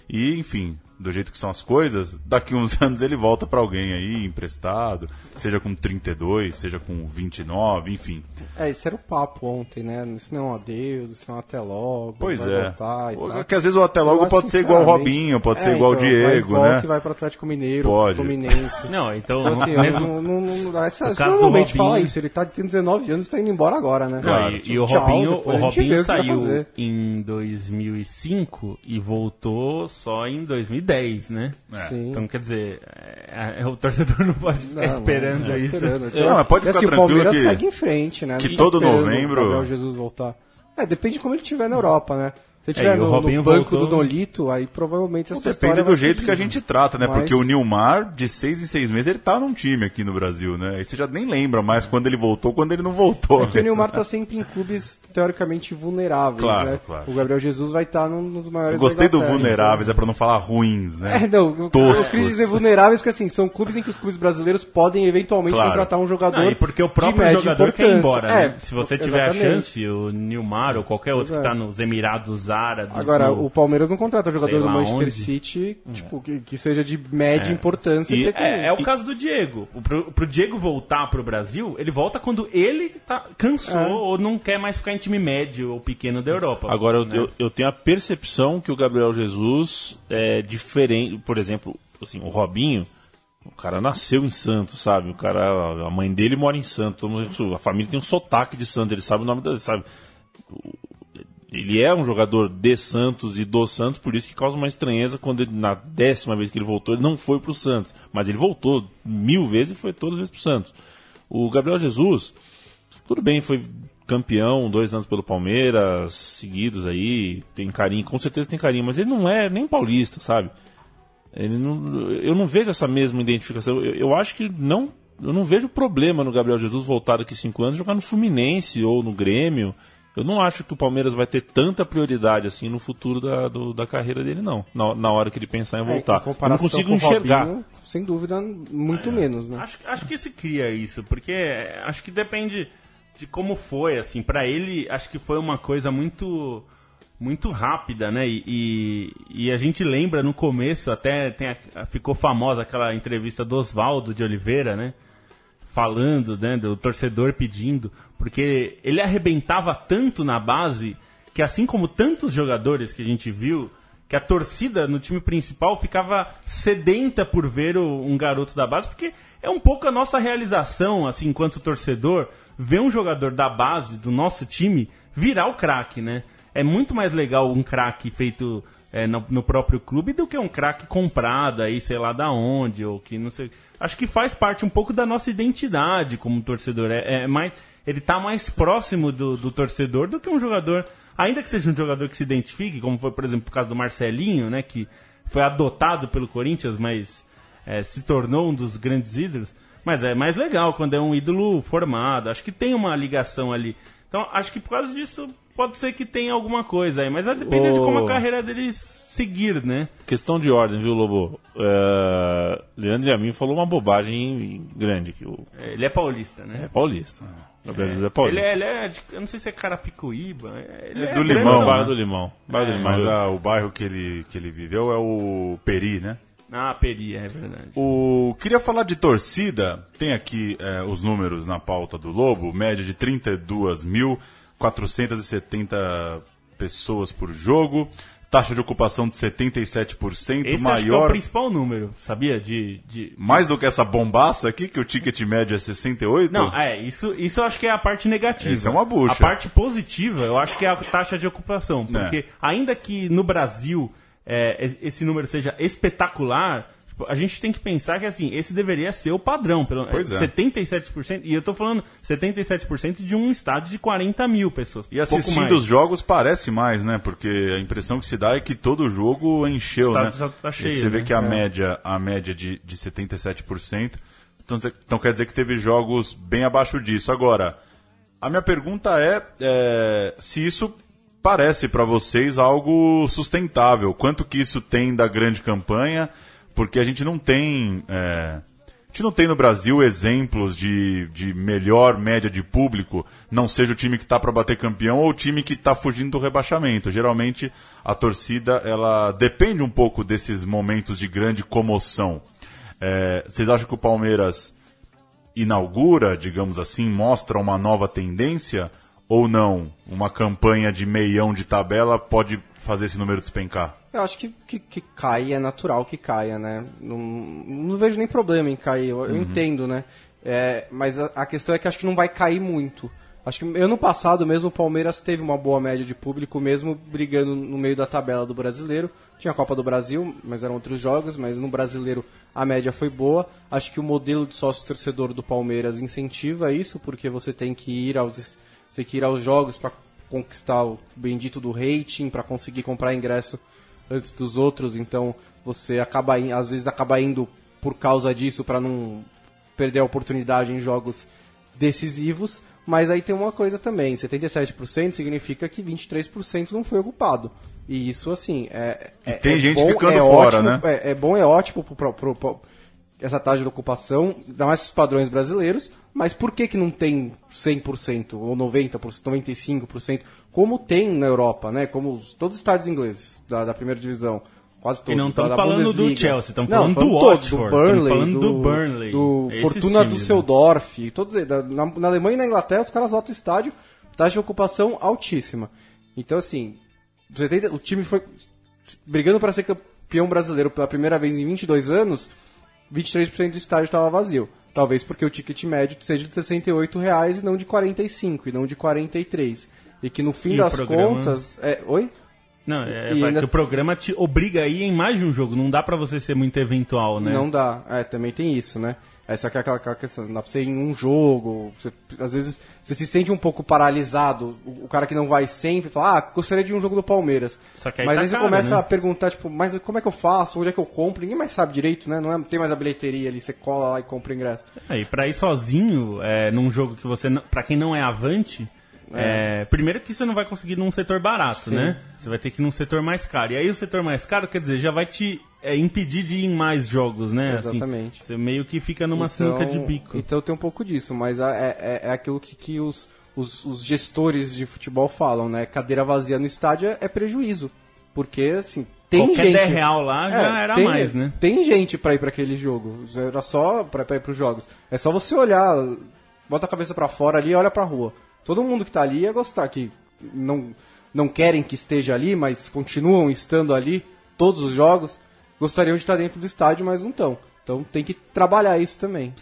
E, enfim, do jeito que são as coisas, daqui uns anos ele volta para alguém aí emprestado, seja com 32, seja com 29, enfim. É, esse era o papo ontem, né? Isso não é um adeus, isso é um até logo. Pois vai é. voltar e Ou- tal. Que às vezes o até logo Eu pode ser igual o Robinho, pode É, ser igual o então, Diego, vai, volta né? e vai pro Atlético Mineiro, Pode. pro Fluminense. Não, então, Então, assim, mesmo, não, não, não, não, essa, O caso do normalmente Robinho- fala isso, ele tá tem 19 anos e tá indo embora agora, né? Não, e, e o Tchau, Robinho, o Robinho o que vai saiu em 2005 e voltou só em 2010, né? Sim. Então, quer dizer, é, é, o torcedor não pode ficar Não, esperando não, isso. esperando. Não, mas pode ficar assim, o tranquilo Palmeiras que- segue em frente, né? que tá todo novembro- O Gabriel Jesus voltar. É, depende de como ele estiver na Europa, né? Se tiver É, e o no, no banco voltou- do Nolito, aí provavelmente essa história Depende do vai jeito seguir. que a gente trata, né? Mas- Porque o Nilmar, de seis em seis meses, ele tá num time aqui no Brasil, né? Aí você já nem lembra mais quando ele voltou, quando ele não voltou. É que o Nilmar tá sempre em clubes teoricamente vulneráveis, Claro, né? claro. O Gabriel Jesus vai estar num dos maiores Eu gostei do vulneráveis, é pra não falar ruins, então- né? É, não, eu- eu Toscos. quis dizer vulneráveis porque assim, são clubes em que os clubes brasileiros podem eventualmente Claro. contratar um jogador Não, e porque o próprio jogador quer ir embora, É, né? Se você tiver a exatamente. chance, o Nilmar ou qualquer outro que Pois é. tá nos Emirados Árabes. Agora, no- o Palmeiras não contrata jogador do Manchester onde. City, tipo, que, que seja de média importância. E- É, é o caso do Diego. O- Pro, pro Diego voltar pro Brasil, ele volta quando ele tá, cansou É. ou não quer mais ficar em time médio ou pequeno da Europa. Agora, eu, né? eu, eu tenho a percepção que o Gabriel Jesus é diferente. Por exemplo, assim, o Robinho, o cara nasceu em Santos, sabe? O cara, a mãe dele mora em Santos, a família tem um sotaque de Santos, ele sabe o nome da. Sabe? O- Ele é um jogador de Santos e do Santos, por isso que causa uma estranheza quando ele, na décima vez que ele voltou, ele não foi pro Santos. Mas ele voltou mil vezes e foi todas as vezes pro Santos. O Gabriel Jesus, tudo bem, foi campeão dois anos pelo Palmeiras, seguidos aí, tem carinho, com certeza tem carinho, mas ele não é nem paulista, sabe? Ele não, eu não vejo essa mesma identificação. Eu, eu acho que não. Eu não vejo problema no Gabriel Jesus voltar daqui cinco anos jogar no Fluminense ou no Grêmio. Eu não acho que o Palmeiras vai ter tanta prioridade assim no futuro da, do- da carreira dele, não. Na, na hora que ele pensar em É, voltar. em eu não comparação consigo com o enxergar. Robinho, sem dúvida, muito menos, né? Acho, acho que se cria isso, porque acho que depende de como foi, assim, para ele, acho que foi uma coisa muito muito rápida, né? E, e, e a gente lembra no começo, até tem a- ficou famosa aquela entrevista do Oswaldo de Oliveira, né? Falando, né, do torcedor pedindo, porque ele arrebentava tanto na base que assim como tantos jogadores que a gente viu, que a torcida no time principal ficava sedenta por ver o- um garoto da base, porque é um pouco a nossa realização, assim, enquanto torcedor, ver um jogador da base do nosso time virar o craque, né? É muito mais legal um craque feito é, no, no próprio clube do que um craque comprado aí, sei lá da onde, ou que não sei. Acho que faz parte um pouco da nossa identidade como torcedor. É, é mais, ele tá mais próximo do, do torcedor do que um jogador, ainda que seja um jogador que se identifique, como foi, por exemplo, o caso do Marcelinho, né, que foi adotado pelo Corinthians, mas é, se tornou um dos grandes ídolos. Mas é mais legal quando é um ídolo formado. Acho que tem uma ligação ali. Então, acho que por causa disso pode ser que tenha alguma coisa aí. Mas vai depender de como a carreira deles seguir, né? Questão de ordem, viu, Lobo? É, Leandro Yamin falou uma bobagem grande. Que o... Ele é paulista, né? É paulista. Gabriel é Ele paulista. é, ele é de, eu não sei se é Carapicuíba. Ele É é do grande, Limão, Bairro do Limão. Bairro do É, Limão. Mas ah, o bairro que ele, que ele viveu é o Peri, né? Ah, Peri, é verdade. O... Queria falar de torcida. Tem aqui é, os números na pauta do Lobo. Média de 32.470 pessoas por jogo. Taxa de ocupação de 77%. Esse acho que é o maior. principal número, sabia? De, de... Mais do que essa bombaça aqui, que o ticket médio é 68? Não, é, isso, isso eu acho que é a parte negativa. Isso é uma bucha. A parte positiva, eu acho que é a taxa de ocupação. É. Porque ainda que no Brasil é, es- esse número seja espetacular, a gente tem que pensar que assim, esse deveria ser o padrão. Pelo, Pois é. 77%, e eu tô falando 77% de um estádio de 40 mil pessoas. E assistindo os jogos parece mais, né? Porque a impressão que se dá é que todo jogo encheu, O né? tá- cheio, você vê né? que a É. média, a média de, de 77%. Então, então quer dizer que teve jogos bem abaixo disso. Agora, a minha pergunta é, é, se isso parece para vocês algo sustentável. Quanto que isso tem da grande campanha? Porque a gente não tem. é, a gente não tem no Brasil exemplos de, de melhor média de público, não seja o time que está para bater campeão ou o time que está fugindo do rebaixamento. Geralmente a torcida ela depende um pouco desses momentos de grande comoção. É, vocês acham que o Palmeiras inaugura, digamos assim, mostra uma nova tendência ou não? Uma campanha de meião de tabela pode fazer esse número despencar? Eu acho que, que, que cai, é natural que caia, né? Não, não vejo nem problema em cair, eu, eu entendo, né? É, mas a, a questão é que acho que não vai cair muito. Acho que ano passado mesmo o Palmeiras teve uma boa média de público, mesmo brigando no meio da tabela do brasileiro. Tinha a Copa do Brasil, mas eram outros jogos, mas no brasileiro a média foi boa. Acho que o modelo de sócio torcedor do Palmeiras incentiva isso, porque você tem que ir aos, você tem que ir aos jogos para conquistar o bendito do rating, para conseguir comprar ingresso antes dos outros, então você acaba às vezes acaba indo por causa disso para não perder a oportunidade em jogos decisivos, mas aí tem uma coisa também, 77% significa que 23% não foi ocupado. E isso, assim, é, é, tem é gente bom, ficando é fora, ótimo, né? É, é bom, é ótimo pro, pro- pro- essa taxa de ocupação, ainda mais os padrões brasileiros, mas por que que não tem 100% ou 90%, 95%, como tem na Europa, né? Como os- todos os estádios ingleses da, da primeira divisão, quase todos. E não estamos falando do Bundesliga. Chelsea, estamos Não, falando do todos, Watford, do Burnley, falando do do, Burnley, do Fortuna times, né? Düsseldorf, todos eles. Da- na, na Alemanha e na Inglaterra os caras lotam o estádio, taxa de ocupação altíssima. Então assim, você tem, o time foi brigando para ser campeão brasileiro pela primeira vez em 22 anos, 23% do estádio estava vazio. Talvez porque o ticket médio seja de 68 reais e não de 45 e não de 43. E que no fim E das programa? contas, é, oi? Não, é, vai ainda- que o programa te obriga a ir em mais de um jogo. Não dá pra você ser muito eventual, né? Não dá. É, também tem isso, né? É só que é aquela, aquela questão, não dá pra você ir em um jogo, você- às vezes você se sente um pouco paralisado, o, o cara que não vai sempre fala, ah, gostaria de um jogo do Palmeiras. Só que aí mas tá aí você caro, começa né? a perguntar, tipo, mas como é que eu faço? Onde é que eu compro? Ninguém mais sabe direito, né? Não é, tem mais a bilheteria ali, você cola lá e compra o ingresso. É, e pra ir sozinho, é, num jogo que você. Não, pra quem não é avante, é, primeiro que você não vai conseguir num setor barato, Sim. né? Você vai ter que ir num setor mais caro. E aí o setor mais caro, quer dizer, já vai te é, impedir de ir em mais jogos, né? Assim, Exatamente. você meio que fica numa sinuca de bico. Então tem um pouco disso, mas é, é, é aquilo que, que os, os, os gestores de futebol falam, né? Cadeira vazia no estádio é, é prejuízo. Porque, assim, tem Qualquer gente... 10 real lá já É, era tem, mais, né? Tem gente pra ir pra aquele jogo. Era só pra, pra ir pros jogos. É só você olhar, bota a cabeça pra fora ali e olha pra rua. Todo mundo que tá ali ia gostar, que não, não querem que esteja ali, mas continuam estando ali, todos os jogos, gostariam de estar dentro do estádio, mas não estão. Então tem que trabalhar isso também.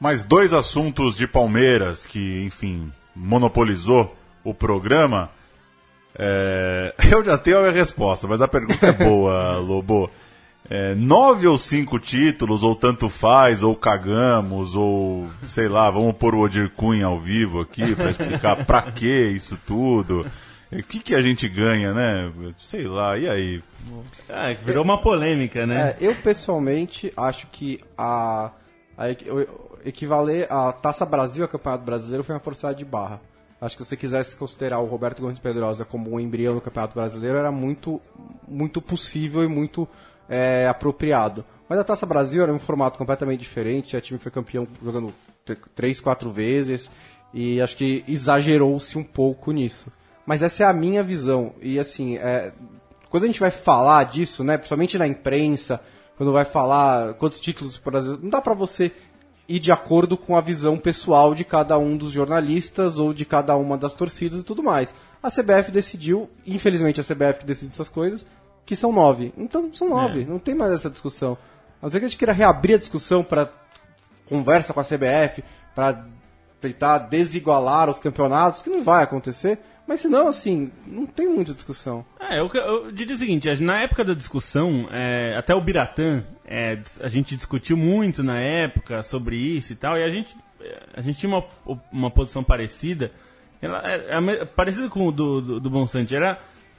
Mais dois assuntos de Palmeiras que, enfim, monopolizou o programa. É, Eu já tenho a minha resposta, mas a pergunta é boa, Lobo. É, nove ou cinco títulos, ou tanto faz, ou cagamos, ou sei lá, vamos pôr o Odir Cunha ao vivo aqui para explicar pra que isso tudo. O que, que a gente ganha, né? Sei lá, e aí? Ah, virou uma polêmica, né? É, eu pessoalmente acho que a, a equivaler a Taça Brasil a Campeonato Brasileiro foi uma forçada de barra. Acho que se você quisesse considerar o Roberto Gomes Pedrosa como um embrião no Campeonato Brasileiro era muito, muito possível e muito é, apropriado. Mas a Taça Brasil era um formato completamente diferente, a time foi campeão jogando três, quatro vezes e acho que exagerou-se um pouco nisso. Mas essa é a minha visão e assim, é, quando a gente vai falar disso, né, principalmente na imprensa, quando vai falar quantos títulos o Brasil, não dá pra você ir de acordo com a visão pessoal de cada um dos jornalistas ou de cada uma das torcidas e tudo mais. A CBF decidiu, infelizmente a CBF que decide essas coisas, que são nove. Então são nove, não tem mais essa discussão. A não ser que a gente queira reabrir a discussão para conversa com a CBF, para tentar desigualar os campeonatos, que não vai acontecer. Mas senão, assim, não tem muita discussão. É, eu, eu diria o seguinte, na época da discussão, é, até o Biratã, é, a gente discutiu muito na época sobre isso e tal, e a gente, é, a gente tinha uma, uma posição parecida, ela, é, é parecida com o do, do, do Bonsante, era,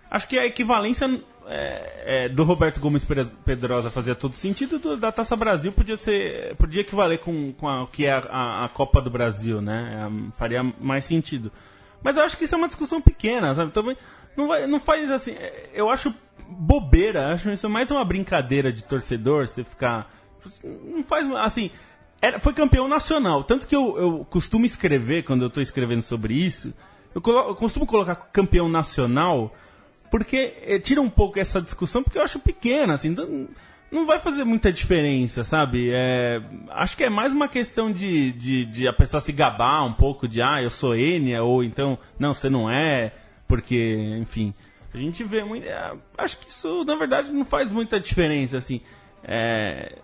acho que a equivalência é, é, do Roberto Gomes Pedrosa fazia todo sentido, do- da Taça Brasil podia ser, podia equivaler com, com a, o que é a, a- a Copa do Brasil, né, É, faria mais sentido. Mas eu acho que isso é uma discussão pequena, sabe? Também não, vai, não faz assim. é, Eu acho bobeira, acho isso mais uma brincadeira de torcedor, você ficar. Não faz. Assim. Era, foi campeão nacional. Tanto que eu, eu costumo escrever, quando eu estou escrevendo sobre isso, eu, colo- eu costumo colocar campeão nacional, porque eh, tira um pouco essa discussão, porque eu acho pequena, assim. Então, não vai fazer muita diferença, sabe? É, acho que é mais uma questão de, de, de a pessoa se gabar um pouco de, ah, eu sou Enia, ou então, não, você não é, porque, enfim. A gente vê muito. é, acho que isso, na verdade, não faz muita diferença, assim. É,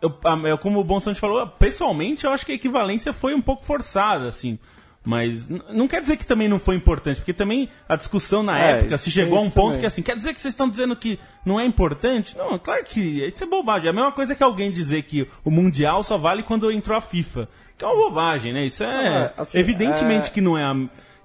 eu, como o Bonsanti falou, pessoalmente eu acho que a equivalência foi um pouco forçada, assim. Mas não quer dizer que também não foi importante, porque também a discussão na É, época se chegou a um ponto também. que assim, quer dizer que vocês estão dizendo que não é importante? Não, claro que isso é bobagem. É a mesma coisa que alguém dizer que o Mundial só vale quando entrou a FIFA. Que é uma bobagem, né? Isso é. Ah, assim, evidentemente é- que não é a.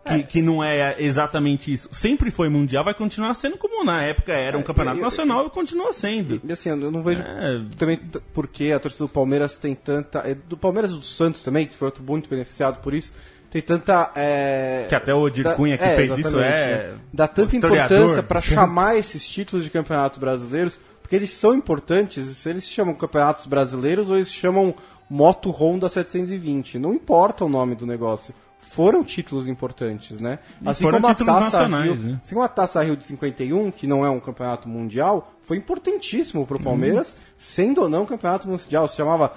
que, que não é exatamente isso. Sempre foi mundial, vai continuar sendo como na época era um campeonato nacional e continua sendo. E assim, eu não vejo É. também porque a torcida do Palmeiras tem tanta. é, Do Palmeiras e do Santos também, que foi outro muito beneficiado por isso, tem tanta. é, Que até o Odir Cunha que é, fez isso é. né? Dá tanta importância para chamar esses títulos de campeonato brasileiros, porque eles são importantes, se eles se chamam campeonatos brasileiros ou eles se chamam Moto Honda 720. Não importa o nome do negócio. Foram títulos importantes, né? E foram títulos nacionais, Rio, né? Assim como a Taça Rio de 51, que não é um campeonato mundial, foi importantíssimo pro Palmeiras, sendo ou não campeonato mundial. Se chamava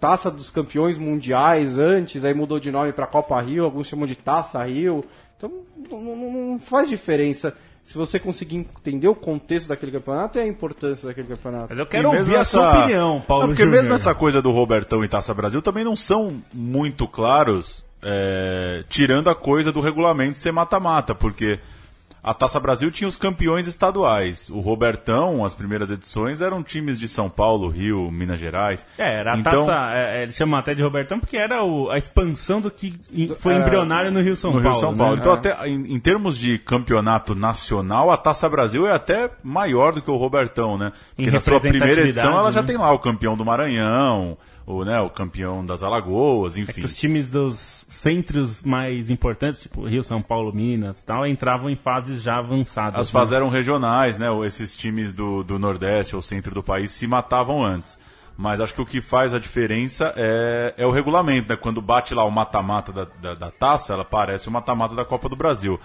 Taça dos Campeões Mundiais antes, aí mudou de nome para Copa Rio, alguns chamam de Taça Rio. Então não, não- não faz diferença se você conseguir entender o contexto daquele campeonato e a importância daquele campeonato. Mas eu quero ouvir a sua essa- opinião, Paulo Não, porque Júnior. mesmo essa coisa do Robertão e Taça Brasil também não são muito claros, é, tirando a coisa do regulamento ser mata-mata, porque a Taça Brasil tinha os campeões estaduais. O Robertão, as primeiras edições, eram times de São Paulo, Rio, Minas Gerais. É, era a então, taça. É, eles chamam até de Robertão porque era o- a expansão do que foi era- embrionário no Rio São no Paulo. Rio São Paulo. né? Então, até em, em termos de campeonato nacional, a Taça Brasil é até maior do que o Robertão, né? Porque Em na sua primeira edição ela já representatividade, tem lá o campeão do Maranhão, o, né, o campeão das Alagoas, É enfim. que os times dos centros mais importantes, tipo Rio, São Paulo, Minas e tal, entravam em fases já avançadas. As né? fases eram regionais, né? Esses times do, do Nordeste ou centro do país se matavam antes. Mas acho que o que faz a diferença é, é o regulamento, né? Quando bate lá o mata-mata da, da, da taça, ela parece o mata-mata da Copa do Brasil.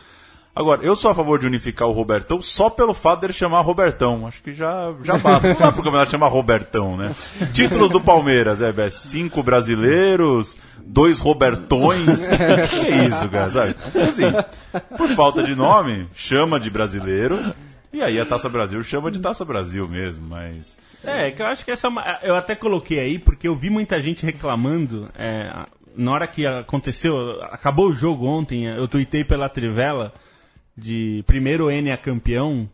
Agora, eu sou a favor de unificar o Robertão só pelo fato dele chamar Robertão. Acho que já, já basta. Não dá pro campeonato chamar Robertão, né? Títulos do Palmeiras, é, Bé, cinco brasileiros, dois Robertões. que é isso, cara? Sabe? Assim, por falta de nome, chama de brasileiro. E aí a Taça Brasil chama de Taça Brasil mesmo, mas. É, que eu acho que essa. é Eu até coloquei aí porque eu vi muita gente reclamando. é, na hora que aconteceu, acabou o jogo ontem, eu tuitei pela Trivela de primeiro N a campeão.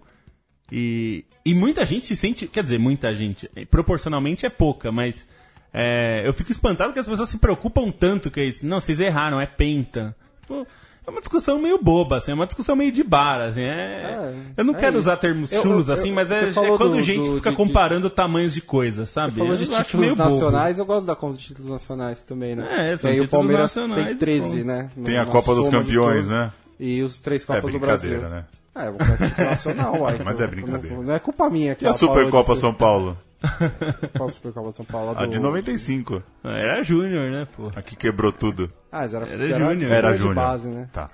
E, e muita gente se sente. Quer dizer, muita gente. Proporcionalmente é pouca, mas. é, eu fico espantado que as pessoas se preocupam tanto que é isso. Não, vocês erraram, é penta. Pô, é uma discussão meio boba, assim, é uma discussão meio de bar, assim, é- É, eu não é quero isso. usar termos Eu- chulos eu- assim, mas é, é quando do- gente do- fica de- comparando tamanhos de coisas, sabe? Você falou de títulos meio bobo. nacionais, eu gosto da conta de títulos nacionais também, né? É, são e aí o títulos Palmeiras nacionais tem e 13, pronto. né? Tem a Copa dos de Campeões, né? E os três É Copas do brincadeira, Brasil. né? É, o título nacional, uai. Mas é brincadeira. Não, não é culpa minha que E a de Supercopa São Paulo? Qual Supercopa São Paulo? A de do- 95. Era Júnior, né, pô? Aqui quebrou tudo. Ah, mas era, Era Júnior. Era de Júnior. base, né? Tá.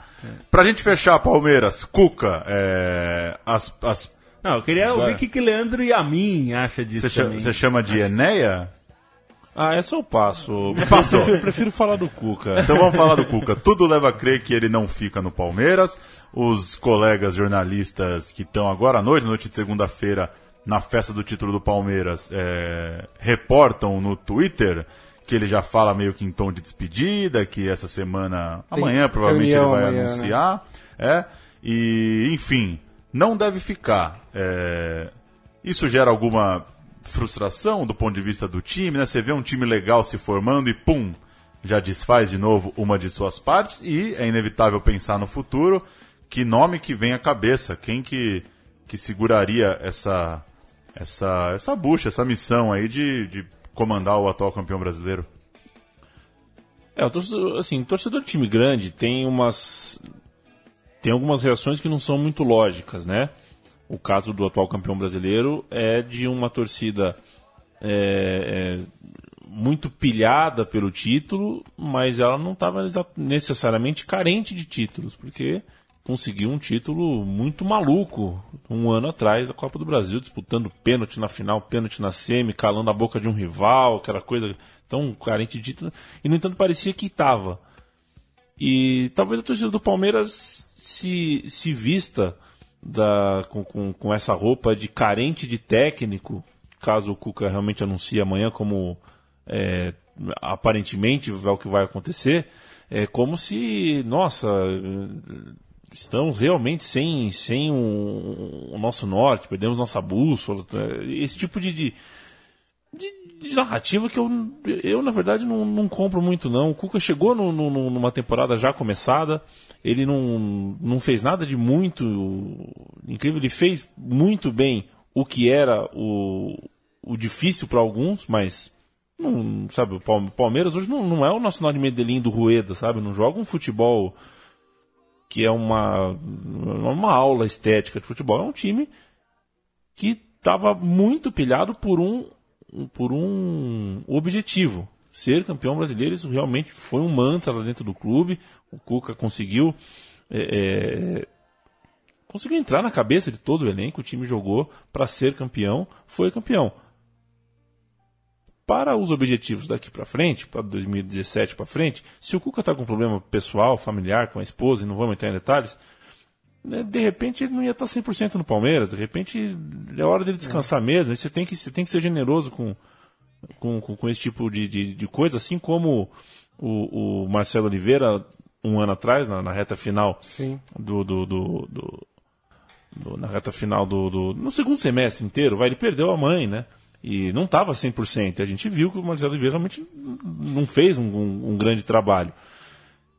Pra gente fechar, Palmeiras, Cuca, é, as, as, Não, eu queria ouvir o que, que Leandro e a mim acha disso você, chama, chama de Enéia? Ah, essa eu passo. Passou. Prefiro, prefiro falar do Cuca. Então vamos falar do Cuca. Tudo leva a crer que ele não fica no Palmeiras. Os colegas jornalistas que estão agora à noite, noite de segunda-feira, na festa do título do Palmeiras, é, reportam no Twitter que ele já fala meio que em tom de despedida, que essa semana, Tem amanhã provavelmente ele vai amanhã, né? anunciar. É, e, enfim, não deve ficar. É, isso gera alguma frustração do ponto de vista do time, né? Você vê um time legal se formando e pum, já desfaz de novo uma de suas partes e é inevitável pensar no futuro que nome que vem à cabeça, quem que, que seguraria essa essa essa bucha, essa missão aí de, de comandar o atual campeão brasileiro. É, o torcedor, assim, torcedor de time grande tem umas. Tem algumas reações que não são muito lógicas, né? O caso do atual campeão brasileiro é de uma torcida é, é, muito pilhada pelo título, mas ela não estava necessariamente carente de títulos, porque conseguiu um título muito maluco um ano atrás da Copa do Brasil, disputando pênalti na final, pênalti na semi, calando a boca de um rival, aquela coisa tão carente de título, e no entanto parecia que estava. E talvez a torcida do Palmeiras se, se vista da, com, com, com essa roupa de carente de técnico, caso o Cuca realmente anuncie amanhã como é, aparentemente é o que vai acontecer, é como se, nossa, estamos realmente sem, sem o, o nosso norte, perdemos nossa bússola, esse tipo de, de, de, de narrativa que eu, eu na verdade, não, não compro muito, não. O Cuca chegou no, no, numa temporada já começada, ele não, não fez nada de muito incrível, ele fez muito bem o que era o, o difícil para alguns, mas não, sabe, o Palmeiras hoje não, não é o nosso de Medellín do Rueda, sabe? Não joga um futebol que é uma, uma aula estética de futebol. É um time que estava muito pilhado por um, por um objetivo. Ser campeão brasileiro, isso realmente foi um mantra lá dentro do clube. O Cuca conseguiu. É, é, conseguiu entrar na cabeça de todo o elenco. O time jogou para ser campeão, foi campeão. Para os objetivos daqui para frente, para 2017 para frente, se o Cuca está com problema pessoal, familiar com a esposa, e não vamos entrar em detalhes, de repente ele não ia estar 100% no Palmeiras, de repente é hora dele descansar é. mesmo. você tem que, você tem que ser generoso com, com, com, com esse tipo de, de, de, coisa, assim como o, o, Marcelo Oliveira, um ano atrás, na, na reta final do, do, do, do, na reta final do, do, no segundo semestre inteiro, vai, ele perdeu a mãe, né? E não estava 100%. A gente viu que o Marcelo Oliveira realmente não fez um, um, um, grande trabalho.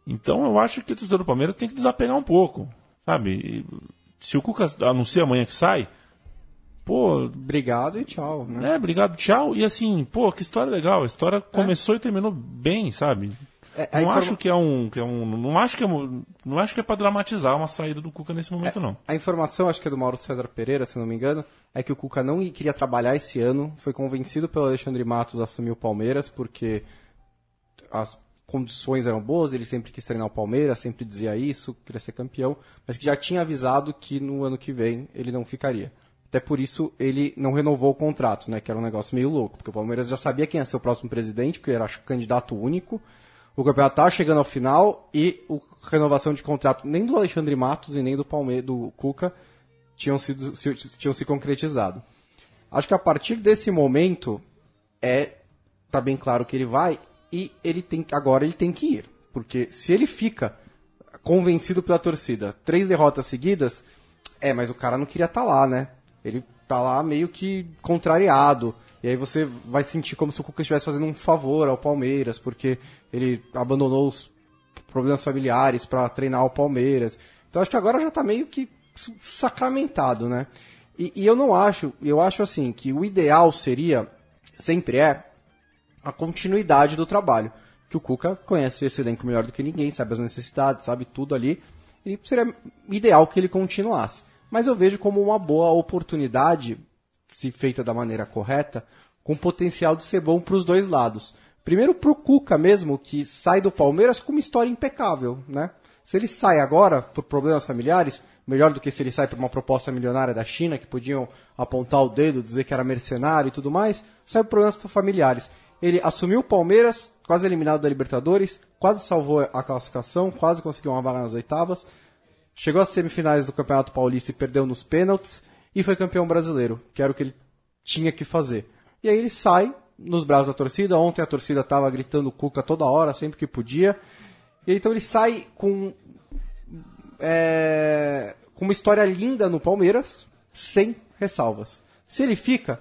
Então eu acho que o torcedor do Palmeiras tem que desapegar um pouco. Sabe? Se o Cuca anuncia amanhã que sai, pô. Obrigado e tchau, né? É, obrigado, tchau. E assim, pô, que história legal. A história é. começou e terminou bem, sabe? É, não informa... acho que é um, que é um, não acho que é, não acho que é para dramatizar uma saída do Cuca nesse momento é, não. A informação, acho que é do Mauro César Pereira, se não me engano, é que o Cuca não queria trabalhar esse ano, foi convencido pelo Alexandre Matos a assumir o Palmeiras porque as condições eram boas, ele sempre quis treinar o Palmeiras, sempre dizia isso, queria ser campeão, mas que já tinha avisado que no ano que vem ele não ficaria. Até por isso ele não renovou o contrato, né? Que era um negócio meio louco, porque o Palmeiras já sabia quem ia ser o próximo presidente, porque era candidato único o campeonato estava chegando ao final e a renovação de contrato nem do Alexandre Matos e nem do Palmeiras, do Cuca tinham, sido, se, tinham se concretizado. Acho que a partir desse momento é tá bem claro que ele vai e ele tem agora ele tem que ir, porque se ele fica convencido pela torcida, três derrotas seguidas, é, mas o cara não queria estar tá lá, né? Ele tá lá meio que contrariado. E aí você vai sentir como se o Cuca estivesse fazendo um favor ao Palmeiras, porque ele abandonou os problemas familiares para treinar o Palmeiras. Então acho que agora já está meio que sacramentado, né? E, e, eu não acho, eu acho assim, que o ideal seria, sempre é, a continuidade do trabalho. Que o Cuca conhece esse elenco melhor do que ninguém, sabe as necessidades, sabe tudo ali. E seria ideal que ele continuasse. Mas eu vejo como uma boa oportunidade se feita da maneira correta, com potencial de ser bom para os dois lados. Primeiro para o Cuca mesmo, que sai do Palmeiras com uma história impecável, né? Se ele sai agora por problemas familiares, melhor do que se ele sai por uma proposta milionária da China, que podiam apontar o dedo, dizer que era mercenário e tudo mais, sai por problemas familiares. Ele assumiu o Palmeiras, quase eliminado da Libertadores, quase salvou a classificação, quase conseguiu uma vaga nas oitavas, chegou às semifinais do Campeonato Paulista e perdeu nos pênaltis, e foi campeão brasileiro, que era o que ele tinha que fazer. E aí ele sai nos braços da torcida. Ontem a torcida estava gritando Cuca toda hora, sempre que podia. E então ele sai com, é, com uma história linda no Palmeiras, sem ressalvas. Se ele fica,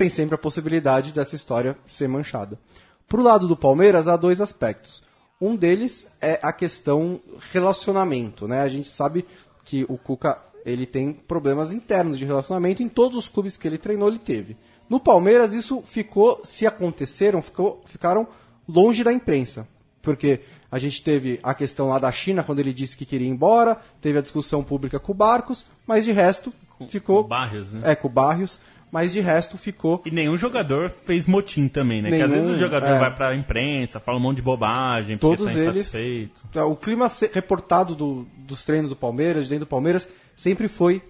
tem sempre a possibilidade dessa história ser manchada. Pro lado do Palmeiras, há dois aspectos. Um deles é a questão relacionamento, né? A gente sabe que o Cuca ele tem problemas internos de relacionamento. Em todos os clubes que ele treinou, ele teve. No Palmeiras, isso ficou, se aconteceram, ficou, ficaram longe da imprensa. Porque a gente teve a questão lá da China, quando ele disse que queria ir embora, teve a discussão pública com o Barcos, mas de resto ficou. Com Barrios, né? É, com o Barrios mas de resto ficou. E nenhum jogador fez motim também, né? Nenhum, que às vezes o jogador é. vai pra imprensa, fala um monte de bobagem, todos tá eles. É, o clima reportado do, dos treinos do Palmeiras, dentro do Palmeiras, sempre foi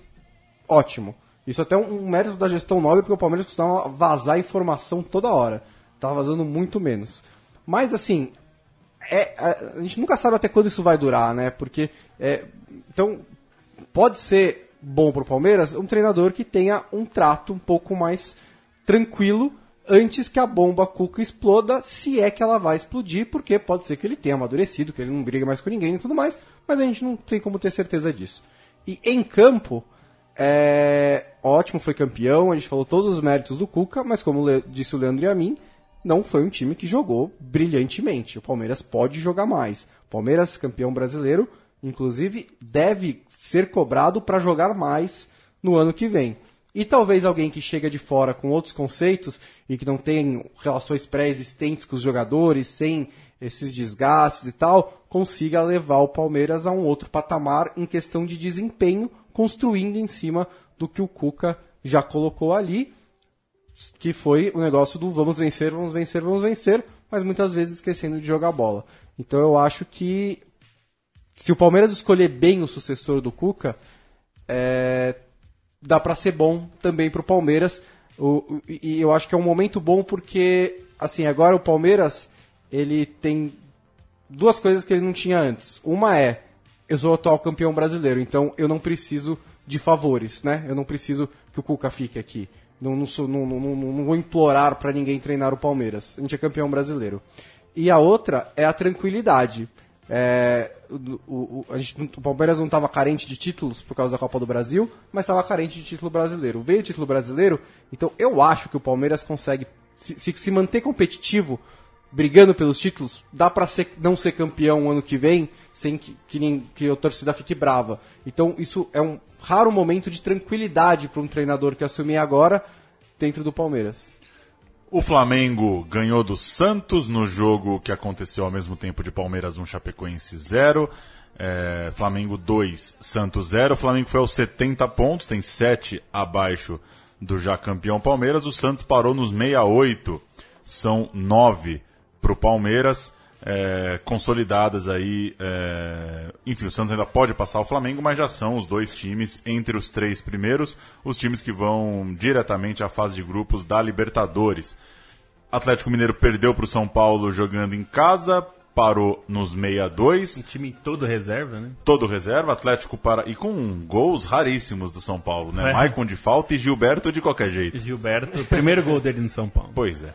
ótimo. Isso até é um, mérito da gestão nova, porque o Palmeiras costumava vazar informação toda hora. Tava vazando muito menos. Mas assim, é, a, a gente nunca sabe até quando isso vai durar, né? Porque. É, então, pode ser bom para o Palmeiras um treinador que tenha um trato um pouco mais tranquilo antes que a bomba Cuca exploda, se é que ela vai explodir, porque pode ser que ele tenha amadurecido, que ele não briga mais com ninguém e tudo mais, mas a gente não tem como ter certeza disso. E em campo, é... ótimo, foi campeão, a gente falou todos os méritos do Cuca, mas como disse o Leandro e a mim, não foi um time que jogou brilhantemente. O Palmeiras pode jogar mais. O Palmeiras, campeão brasileiro, inclusive, deve ser cobrado para jogar mais no ano que vem. E talvez alguém que chega de fora com outros conceitos e que não tem relações pré-existentes com os jogadores, sem esses desgastes e tal, consiga levar o Palmeiras a um outro patamar em questão de desempenho, construindo em cima do que o Cuca já colocou ali, que foi o negócio do vamos vencer, vamos vencer, vamos vencer, mas muitas vezes esquecendo de jogar bola. Então eu acho que se o Palmeiras escolher bem o sucessor do Cuca, é, dá para ser bom também para o Palmeiras. E eu acho que é um momento bom porque, assim, agora o Palmeiras ele tem duas coisas que ele não tinha antes. Uma é, eu sou o atual campeão brasileiro, então eu não preciso de favores, né? Eu não preciso que o Cuca fique aqui. Não, não, sou- não- não- não vou implorar para ninguém treinar o Palmeiras. A gente é campeão brasileiro. E a outra é a tranquilidade. É, o, o- a gente o Palmeiras não estava carente de títulos por causa da Copa do Brasil, mas estava carente de título brasileiro. Veio o título brasileiro, então eu acho que o Palmeiras consegue se, se- se manter competitivo, brigando pelos títulos, dá para não ser campeão ano que vem sem que, que, nem- que a torcida fique brava. Então isso é um raro momento de tranquilidade para um treinador que assumir agora dentro do Palmeiras. O Flamengo ganhou do Santos no jogo que aconteceu ao mesmo tempo de Palmeiras 1, Chapecoense 0. É, Flamengo 2, Santos 0. O Flamengo foi aos 70 pontos, tem 7 abaixo do já campeão Palmeiras. O Santos parou nos 68, são 9 para o Palmeiras. É, consolidadas aí. é, enfim, o Santos ainda pode passar o Flamengo, mas já são os dois times entre os três primeiros, os times que vão diretamente à fase de grupos da Libertadores. Atlético Mineiro perdeu para o São Paulo jogando em casa, parou nos 62, Um time todo reserva, né? todo reserva, Atlético para e com gols raríssimos do São Paulo, né? É. Maicon de falta e Gilberto de qualquer jeito. Gilberto, primeiro gol dele no São Paulo. Pois é.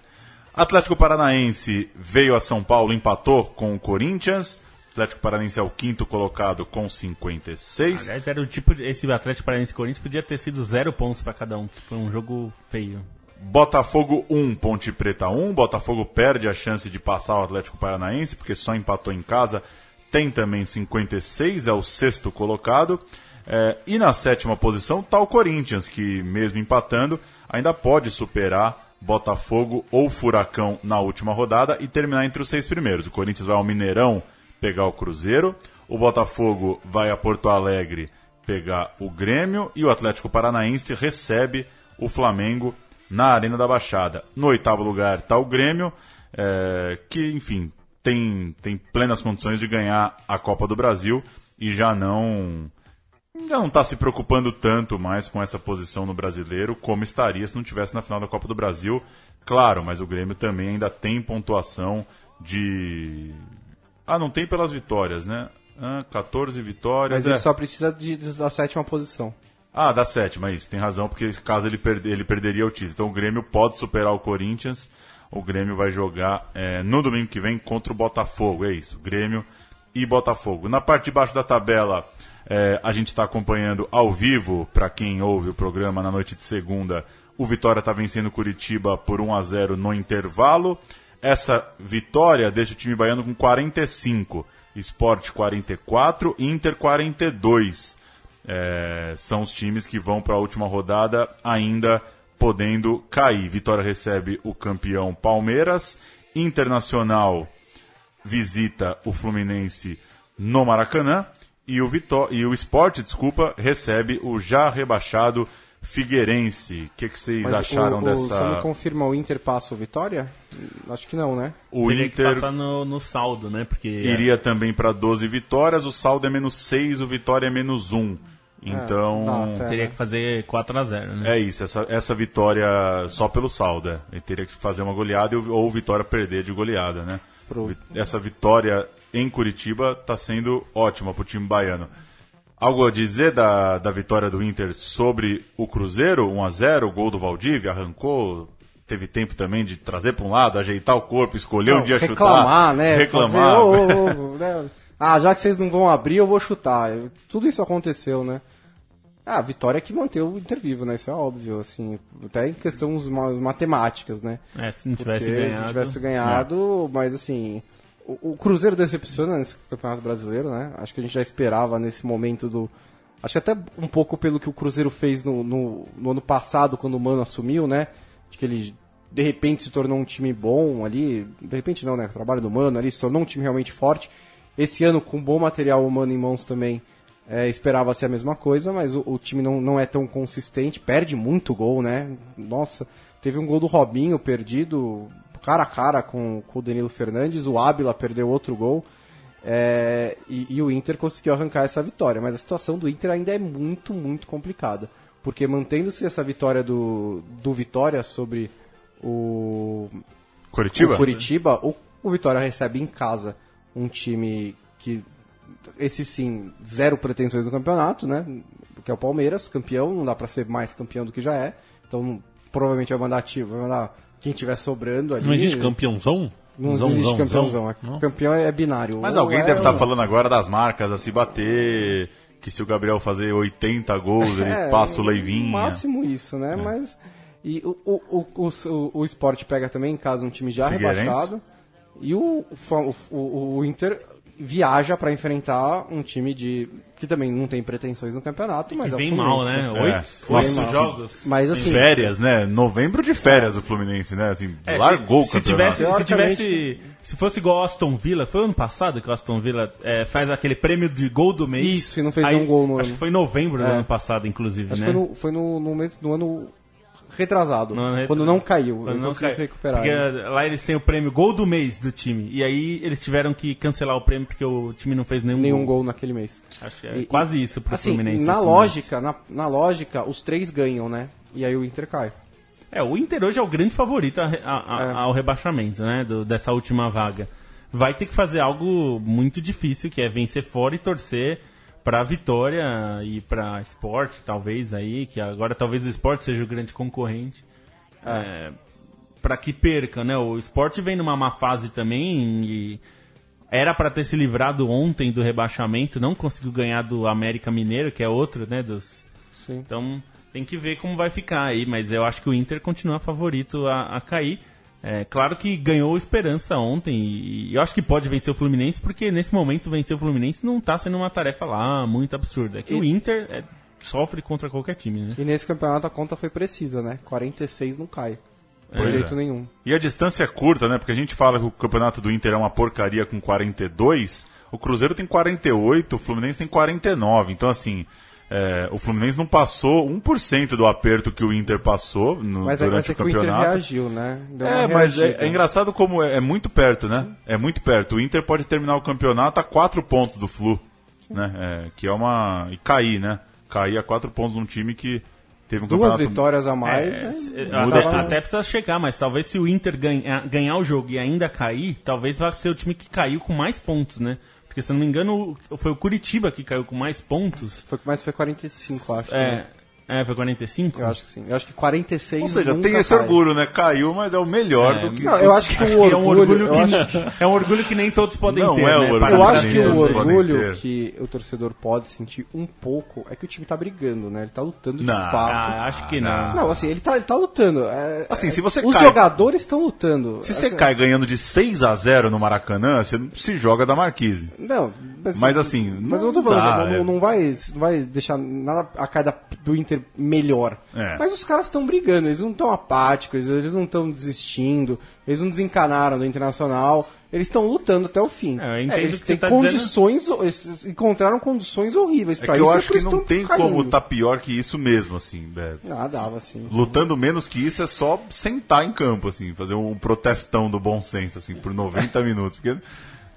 Atlético Paranaense veio a São Paulo, empatou com o Corinthians. Atlético Paranaense é o quinto colocado com 56. Aliás, era o tipo de, esse Atlético Paranaense e Corinthians podia ter sido zero pontos pra cada um. Foi um jogo feio. Botafogo 1, Ponte Preta 1. Botafogo perde a chance de passar o Atlético Paranaense, porque só empatou em casa. Tem também 56, é o sexto colocado. É, e na sétima posição está o Corinthians, que mesmo empatando, ainda pode superar Botafogo ou Furacão na última rodada e terminar entre os seis primeiros. O Corinthians vai ao Mineirão pegar o Cruzeiro, o Botafogo vai a Porto Alegre pegar o Grêmio e o Atlético Paranaense recebe o Flamengo na Arena da Baixada. No oitavo lugar está o Grêmio, é, que, enfim, tem, tem plenas condições de ganhar a Copa do Brasil e já não não está se preocupando tanto mais com essa posição no brasileiro como estaria se não tivesse na final da Copa do Brasil. Claro, mas o Grêmio também ainda tem pontuação de. Ah, não tem pelas vitórias, né? Ah, 14 vitórias. Mas é. ele só precisa de- da sétima posição. Ah, dá sétima, isso, tem razão, porque caso ele, perder, ele perderia o título. Então o Grêmio pode superar o Corinthians. O Grêmio vai jogar é, no domingo que vem contra o Botafogo, é isso. Grêmio e Botafogo. Na parte de baixo da tabela, é, a gente está acompanhando ao vivo, para quem ouve o programa na noite de segunda, o Vitória está vencendo Curitiba por 1 a 0 no intervalo. Essa vitória deixa o time baiano com 45, Sport 44, Inter 42 é, são os times que vão para a última rodada ainda podendo cair. Vitória recebe o campeão Palmeiras, Internacional visita o Fluminense no Maracanã e o, Vitó e o Sport, desculpa, recebe o já rebaixado Figueirense. O que, que vocês Mas acharam o, o, dessa? Só me confirma, o Inter passa o Vitória? Acho que não, né? O Teria que Inter passar no, no saldo, né? Porque iria também para 12 vitórias, o saldo é menos 6, o Vitória é menos 1. Então, dá, tá. teria que fazer 4x0, né? É isso, essa, essa vitória só pelo saldo. é. Ele teria que fazer uma goleada ou o Vitória perder de goleada, né? Pro- Essa vitória em Curitiba está sendo ótima para o time baiano. Algo a dizer da, da vitória do Inter sobre o Cruzeiro, 1 a 0 gol do Valdívia, arrancou, teve tempo também de trazer para um lado, ajeitar o corpo, escolher um Não, dia reclamar, chutar. né? Reclamar. Fazer, né? Ah, já que vocês não vão abrir, eu vou chutar. Tudo isso aconteceu, né? Ah, a vitória que manteve o Inter vivo, né? Isso é óbvio, assim. Até em questão matemáticas, né? É, se não tivesse Porque ganhado. Se tivesse ganhado, mas assim. O, o Cruzeiro decepciona nesse Campeonato Brasileiro, né? Acho que a gente já esperava nesse momento do. Acho que até um pouco pelo que o Cruzeiro fez no, no, no ano passado, quando o Mano assumiu, né? De que ele de repente se tornou um time bom ali. De repente não, né? O trabalho do Mano ali se tornou um time realmente forte. Esse ano, com bom material humano em mãos também, é, esperava-se a mesma coisa, mas o, o time não, não é tão consistente, perde muito gol, né? Nossa, teve um gol do Robinho perdido cara a cara com, com o Danilo Fernandes, o Ábila perdeu outro gol. é, e, e o Inter conseguiu arrancar essa vitória, mas a situação do Inter ainda é muito, muito complicada. Porque mantendo-se essa vitória do, do Vitória sobre o, Curitiba? o Curitiba, o, o Vitória recebe em casa um time que, esse sim, zero pretensões no campeonato, né? Que é o Palmeiras, campeão, não dá pra ser mais campeão do que já é. Então, provavelmente vai mandar, ti- vai mandar quem tiver sobrando ali. Não existe campeãozão? Não Zão, existe zão, campeãozão. zão? é-? Campeão é binário. Mas alguém é deve estar ou- falando agora das marcas a se bater, que se o Gabriel fazer 80 gols, ele É, passa o no Leivinha. máximo isso, né? Mas. E o, o, o, o, o, Sport pega também em casa um time já rebaixado. E o, o, o- o Inter viaja para enfrentar um time de que também não tem pretensões no campeonato, mas Que é o vem mal, né? É. Oito, Nossa, oito que- jogos. Mas assim, Férias, né? Novembro de férias o Fluminense, né? Assim, É, largou se, o se campeonato. tivesse, se tivesse, se fosse igual Aston Villa, foi ano passado que o Aston Villa é, faz aquele prêmio de gol do mês. Isso, e não fez nenhum gol no Acho ano. que foi em novembro do É. ano passado, inclusive, Acho né? que foi no, foi no, no, mês, no ano retrasado, quando não caiu, Quando não não conseguiu cai- se recuperar. Porque né? lá eles têm o prêmio gol do mês do time. E aí eles tiveram que cancelar o prêmio porque o time não fez nenhum, Nenhum gol naquele mês. Acho que é E- quase isso pro Assim, Fluminense. na assim, lógica, na, na lógica, os três ganham, né? E aí o Inter cai. É, o Inter hoje é o grande favorito a- a- a- É. ao rebaixamento, né? do- dessa última vaga. Vai ter que fazer algo muito difícil, que é vencer fora e torcer pra vitória e pra esporte, talvez, aí, que agora talvez o esporte seja o grande concorrente. É, para que perca, né? O esporte vem numa má fase também e era pra ter se livrado ontem do rebaixamento, não conseguiu ganhar do América Mineiro, que é outro, né? Dos, Sim. então tem que ver como vai ficar aí, mas eu acho que o Inter continua favorito a, a cair. É, claro que ganhou esperança ontem e eu acho que pode vencer o Fluminense, porque nesse momento vencer o Fluminense não tá sendo uma tarefa lá muito absurda. É que E- o Inter é, sofre contra qualquer time, né? E nesse campeonato a conta foi precisa, né? 46 não cai. De Pois jeito é. nenhum. E a distância é curta, né? Porque a gente fala que o campeonato do Inter é uma porcaria com 42, o Cruzeiro tem 48, o Fluminense tem 49. Então, assim, é, o Fluminense não passou 1% do aperto que o Inter passou no, Mas é, durante mas é o que o Inter campeonato. reagiu, né? Deu É, mas é, é engraçado como é, é muito perto, né? É muito perto. O Inter pode terminar o campeonato a quatro pontos do Flu, né? É, que é uma... E cair, né? Cair a quatro pontos num time que teve um Duas campeonato... vitórias a mais. É, né? até, tudo. até precisa chegar, mas talvez se o Inter ganha- ganhar o jogo e ainda cair, talvez vá ser o time que caiu com mais pontos, né? Porque se eu não me engano, foi o Curitiba que caiu com mais pontos. Foi, mas foi 45, acho. É, né? É foi 45? Eu acho que sim. Eu acho que 46 Ou seja, nunca tem esse cai. orgulho, né? Caiu, mas é o melhor É, do que... Não, eu acho que o Que é um orgulho... orgulho que, acho- é um orgulho que nem todos podem Não ter, é né? orgulho Eu acho que o orgulho que o torcedor pode sentir um pouco é que o time tá brigando, né? Ele tá lutando de Não. fato. Ah, acho que não. Não, assim, ele tá, ele tá lutando. É, Assim, se você Os cai- jogadores estão lutando. Se você Assim, cai ganhando de 6 a 0 no Maracanã, você não se joga da Marquise. Não, Mas, assim, Mas não eu não tô falando, dá, não, é. não vai, não vai deixar nada a cada do Inter melhor. É. Mas os caras estão brigando, eles não estão apáticos, eles não estão desistindo, eles não desencanaram do Internacional, eles estão lutando até o fim. É, eu entendo eles o que têm tá condições, eles encontraram condições horríveis É que isso. eu é acho que não tem caindo. como tá pior que isso mesmo, assim. é. Ah, dava sim. Lutando menos que isso é só sentar em campo, assim, fazer um protestão do bom senso, assim, por 90 minutos. Porque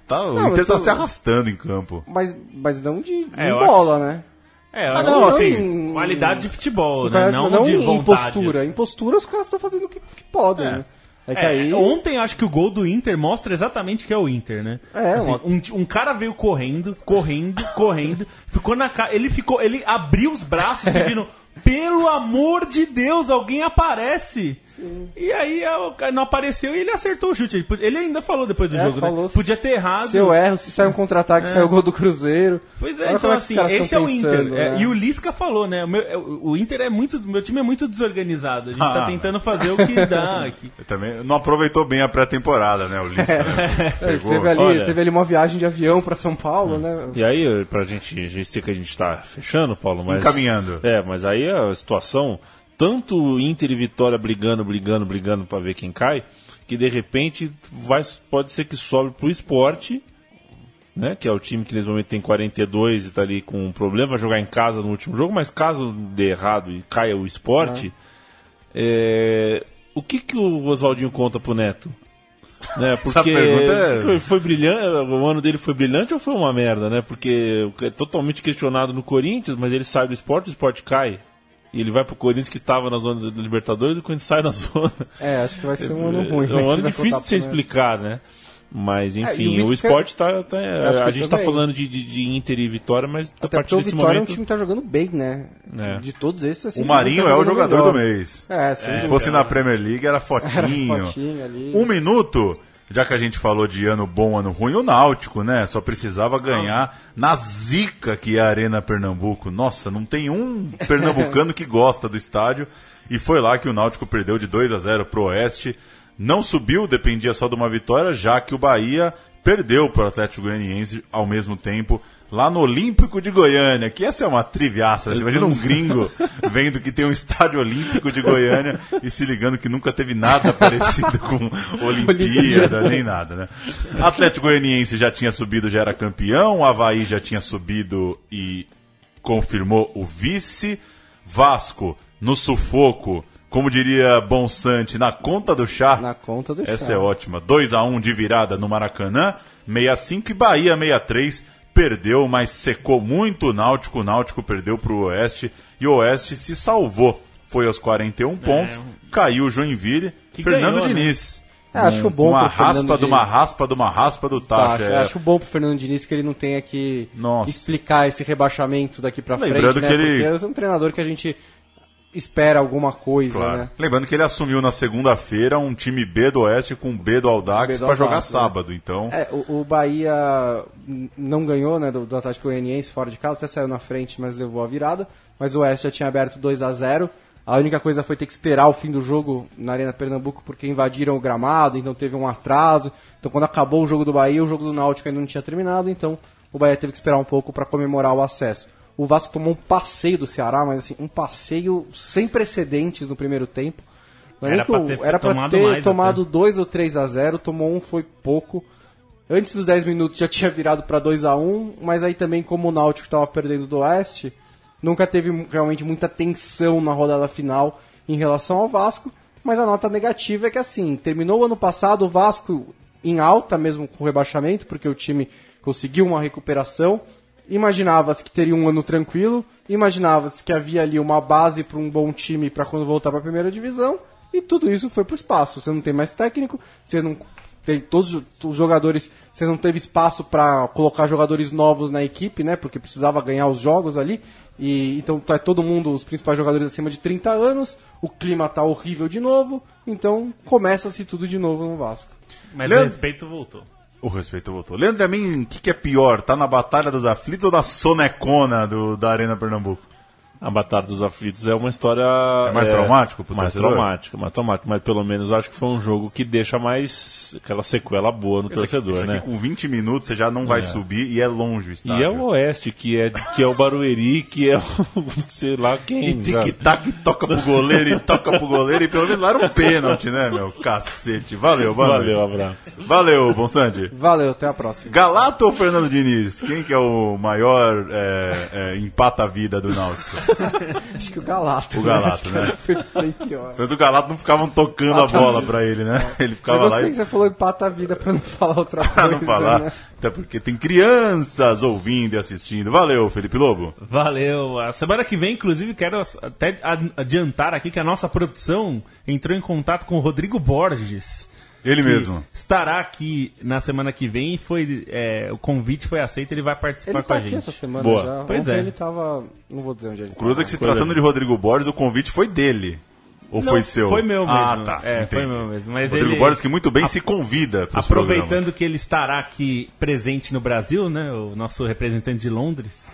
tá, o Não, Inter eu tô- tá se arrastando em campo. Mas, mas não de É, em eu bola, né? É, Ah, não, assim, em- qualidade de futebol, né? Não, não de em vontade. postura. Em postura os caras estão fazendo o que, que podem. É. né? É que É, aí. Ontem acho que o gol do Inter mostra exatamente que é o Inter, né? É, Assim, uma- um, um cara veio correndo, correndo, correndo, ficou na cara. Ele ficou. Ele abriu os braços pedindo. pelo amor de Deus, alguém aparece. E aí é, o cara não apareceu e ele acertou o chute. Ele, ainda falou depois do É, jogo, falou né? se- Podia ter errado. Se eu erro, se sai um contra-ataque, sai o gol do Cruzeiro. Pois é, Olha então os assim, esse é o Inter. É, né? E o Lisca falou, né? O, meu- é, o- o Inter é muito. Meu time é muito desorganizado. A gente tá Ah. tentando fazer o que dá aqui. Também não aproveitou bem a pré-temporada, né? O Lisca, né? É, Pegou. teve, ali, Olha. teve ali uma viagem de avião pra São Paulo, né? E aí, pra gente, a gente sei que a gente tá fechando, Paulo, mas. Encaminhando. É, mas aí a situação, tanto Inter e Vitória brigando, brigando, brigando pra ver quem cai, que de repente vai, pode ser que sobe pro esporte, né? Que é o time que nesse momento tem 42 e tá ali com um problema, vai jogar em casa no último jogo, mas caso dê errado e caia o esporte, é, o que, que o Oswaldinho conta pro Neto? Né, porque pergunta é- foi brilhante, o ano dele foi brilhante ou foi uma merda, né? Porque é totalmente questionado no Corinthians, mas ele sai do esporte, o esporte cai. E ele vai pro Corinthians que tava na zona da Libertadores e o Corinthians sai da zona. É, acho que vai ser um ano ruim. É né, um que ano difícil de se explicar, né? Mas É, enfim, e o o esporte tá. tá- Acho a gente tá falando de, de, de Inter e Vitória, mas a Até porque partir o desse Vitória é um momento. time que tá jogando bem, né? É. De todos esses, assim. O Marinho tá é o jogador melhor. do mês. É, Se fosse na Premier League, era Era fotinho. fotinho ali. Um minuto, já que a gente falou de ano bom, ano ruim, o Náutico, né? Só precisava ganhar na zica que é a Arena Pernambuco. Nossa, não tem um pernambucano que gosta do estádio. E foi lá que o Náutico perdeu de 2 a 0 pro Oeste. Não subiu, dependia só de uma vitória, já que o Bahia perdeu para o Atlético Goianiense ao mesmo tempo lá no Olímpico de Goiânia, que essa é uma triviaça. Você imagina um gringo vendo que tem um estádio olímpico de Goiânia e se ligando que nunca teve nada parecido com Olimpíada, nem nada, né? Atlético Goianiense já tinha subido, já era campeão, o Havaí já tinha subido e confirmou o vice. Vasco, no sufoco, como diria Bonsante, na conta do chá. Na conta do Essa chá. é ótima. 2 a 1 de virada no Maracanã, 65 e Bahia 63. Perdeu, mas secou muito o Náutico. O Náutico perdeu para o Oeste e o Oeste se salvou. Foi aos 41 pontos, caiu o Joinville. Que Fernando ganhou, né? Diniz. É, acho bom Uma pro Fernando raspa de uma raspa de uma raspa do Tá, acho, é. acho bom pro Fernando Diniz que ele não tenha que Nossa. explicar esse rebaixamento daqui pra Lembrando frente, né? que ele- Porque é um treinador que a gente espera alguma coisa, Claro. né? Lembrando que ele assumiu na segunda-feira um time B do Oeste com B do Aldax para jogar né? sábado. Então, É, o, o Bahia não ganhou, né, do, do Atlético Goianiense fora de casa, até saiu na frente, mas levou a virada. Mas o Oeste já tinha aberto 2 a 0 A única coisa foi ter que esperar o fim do jogo na Arena Pernambuco, porque invadiram o gramado, então teve um atraso. Então quando acabou o jogo do Bahia, o jogo do Náutico ainda não tinha terminado, então o Bahia teve que esperar um pouco para comemorar o acesso. O Vasco tomou um passeio do Ceará, mas assim, um passeio sem precedentes no primeiro tempo. Não é Era o- ter era tomado ter tomado 2 ou 3 a 0 tomou um, foi pouco. Antes dos 10 minutos já tinha virado para 2 a 1 mas aí também, como o Náutico estava perdendo do Oeste, nunca teve realmente muita tensão na rodada final em relação ao Vasco. Mas a nota negativa é que, assim, terminou o ano passado o Vasco em alta, mesmo com o rebaixamento, porque o time conseguiu uma recuperação. Imaginava-se que teria um ano tranquilo, imaginava-se que havia ali uma base para um bom time para quando voltar para a primeira divisão, e tudo isso foi para o espaço. Você não tem mais técnico, você não tem todos os jogadores, você não teve espaço para colocar jogadores novos na equipe, né? Porque precisava ganhar os jogos ali. E então tá todo mundo, os principais jogadores acima de 30 anos, o clima tá horrível de novo, então começa-se tudo de novo no Vasco. Mas Leandro- o respeito voltou. O respeito voltou. Leandro, a mim, o que, que é pior? Tá na Batalha dos Aflitos ou na sonecona do, da Arena Pernambuco? A Batalha dos Aflitos é uma história. É mais traumático pro Mais torcedor? traumático, mais traumático. Mas pelo menos acho que foi um jogo que deixa mais aquela sequela boa no torcedor, Isso aqui né? com 20 minutos você já não vai subir e é longe o estádio. E é o Oeste, que é, que é o Barueri, que é o. sei lá E quem. já. tic-tac, toca pro goleiro e toca pro goleiro. E pelo menos lá era um pênalti, né, meu? Cacete. Valeu, Valeu, noite. abraço. Valeu, Bonsante. Valeu, até a próxima. Galato ou Fernando Diniz? Quem que é o maior é, é, empata-vida do Náutico? Acho que o Galato. O Galato, né? Foi bem pior. Mas o Galato não ficavam tocando a bola pra ele, né? Ele Eu ficava lá gostei e que você falou empata a vida pra não falar outra coisa. pra não falar. né? Até porque tem crianças ouvindo e assistindo. Valeu, Felipe Lobo. Valeu. A semana que vem, inclusive, quero até ad- adiantar aqui que a nossa produção entrou em contato com o Rodrigo Borges. Ele mesmo. Estará aqui na semana que vem e foi, é, o convite foi aceito, ele vai participar Ele com tá a aqui gente. essa semana Boa. já. Pois Ontem é. ele tava... Não vou dizer onde ele Cruza que se Coisa tratando de Rodrigo Borges, o convite foi dele. Ou Não, foi seu? Foi meu mesmo. Ah, tá. É, foi meu mesmo. Mas Rodrigo ele, Borges que muito bem se convida aproveitando programas. que ele estará aqui presente no Brasil, né? O nosso representante de Londres.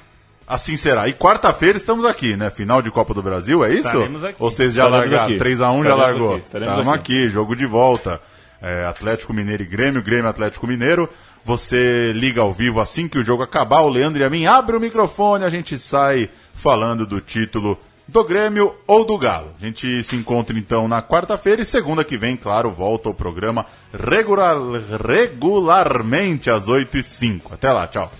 Assim será. E quarta-feira estamos aqui, né? Final de Copa do Brasil, é isso? Estaremos aqui. Ou vocês já Estaremos largaram? aqui. 3x1 já Estaremos largou. aqui. Estaremos Estamos aqui. aqui, jogo de volta. É, Atlético Mineiro e Grêmio, Grêmio Atlético Mineiro. Você liga ao vivo assim que o jogo acabar. O Leandro e a mim abre o microfone, a gente sai falando do título do Grêmio ou do Galo. A gente se encontra então na quarta-feira e segunda que vem, claro, volta o programa regular, regularmente às 8 e 05 Até lá, tchau.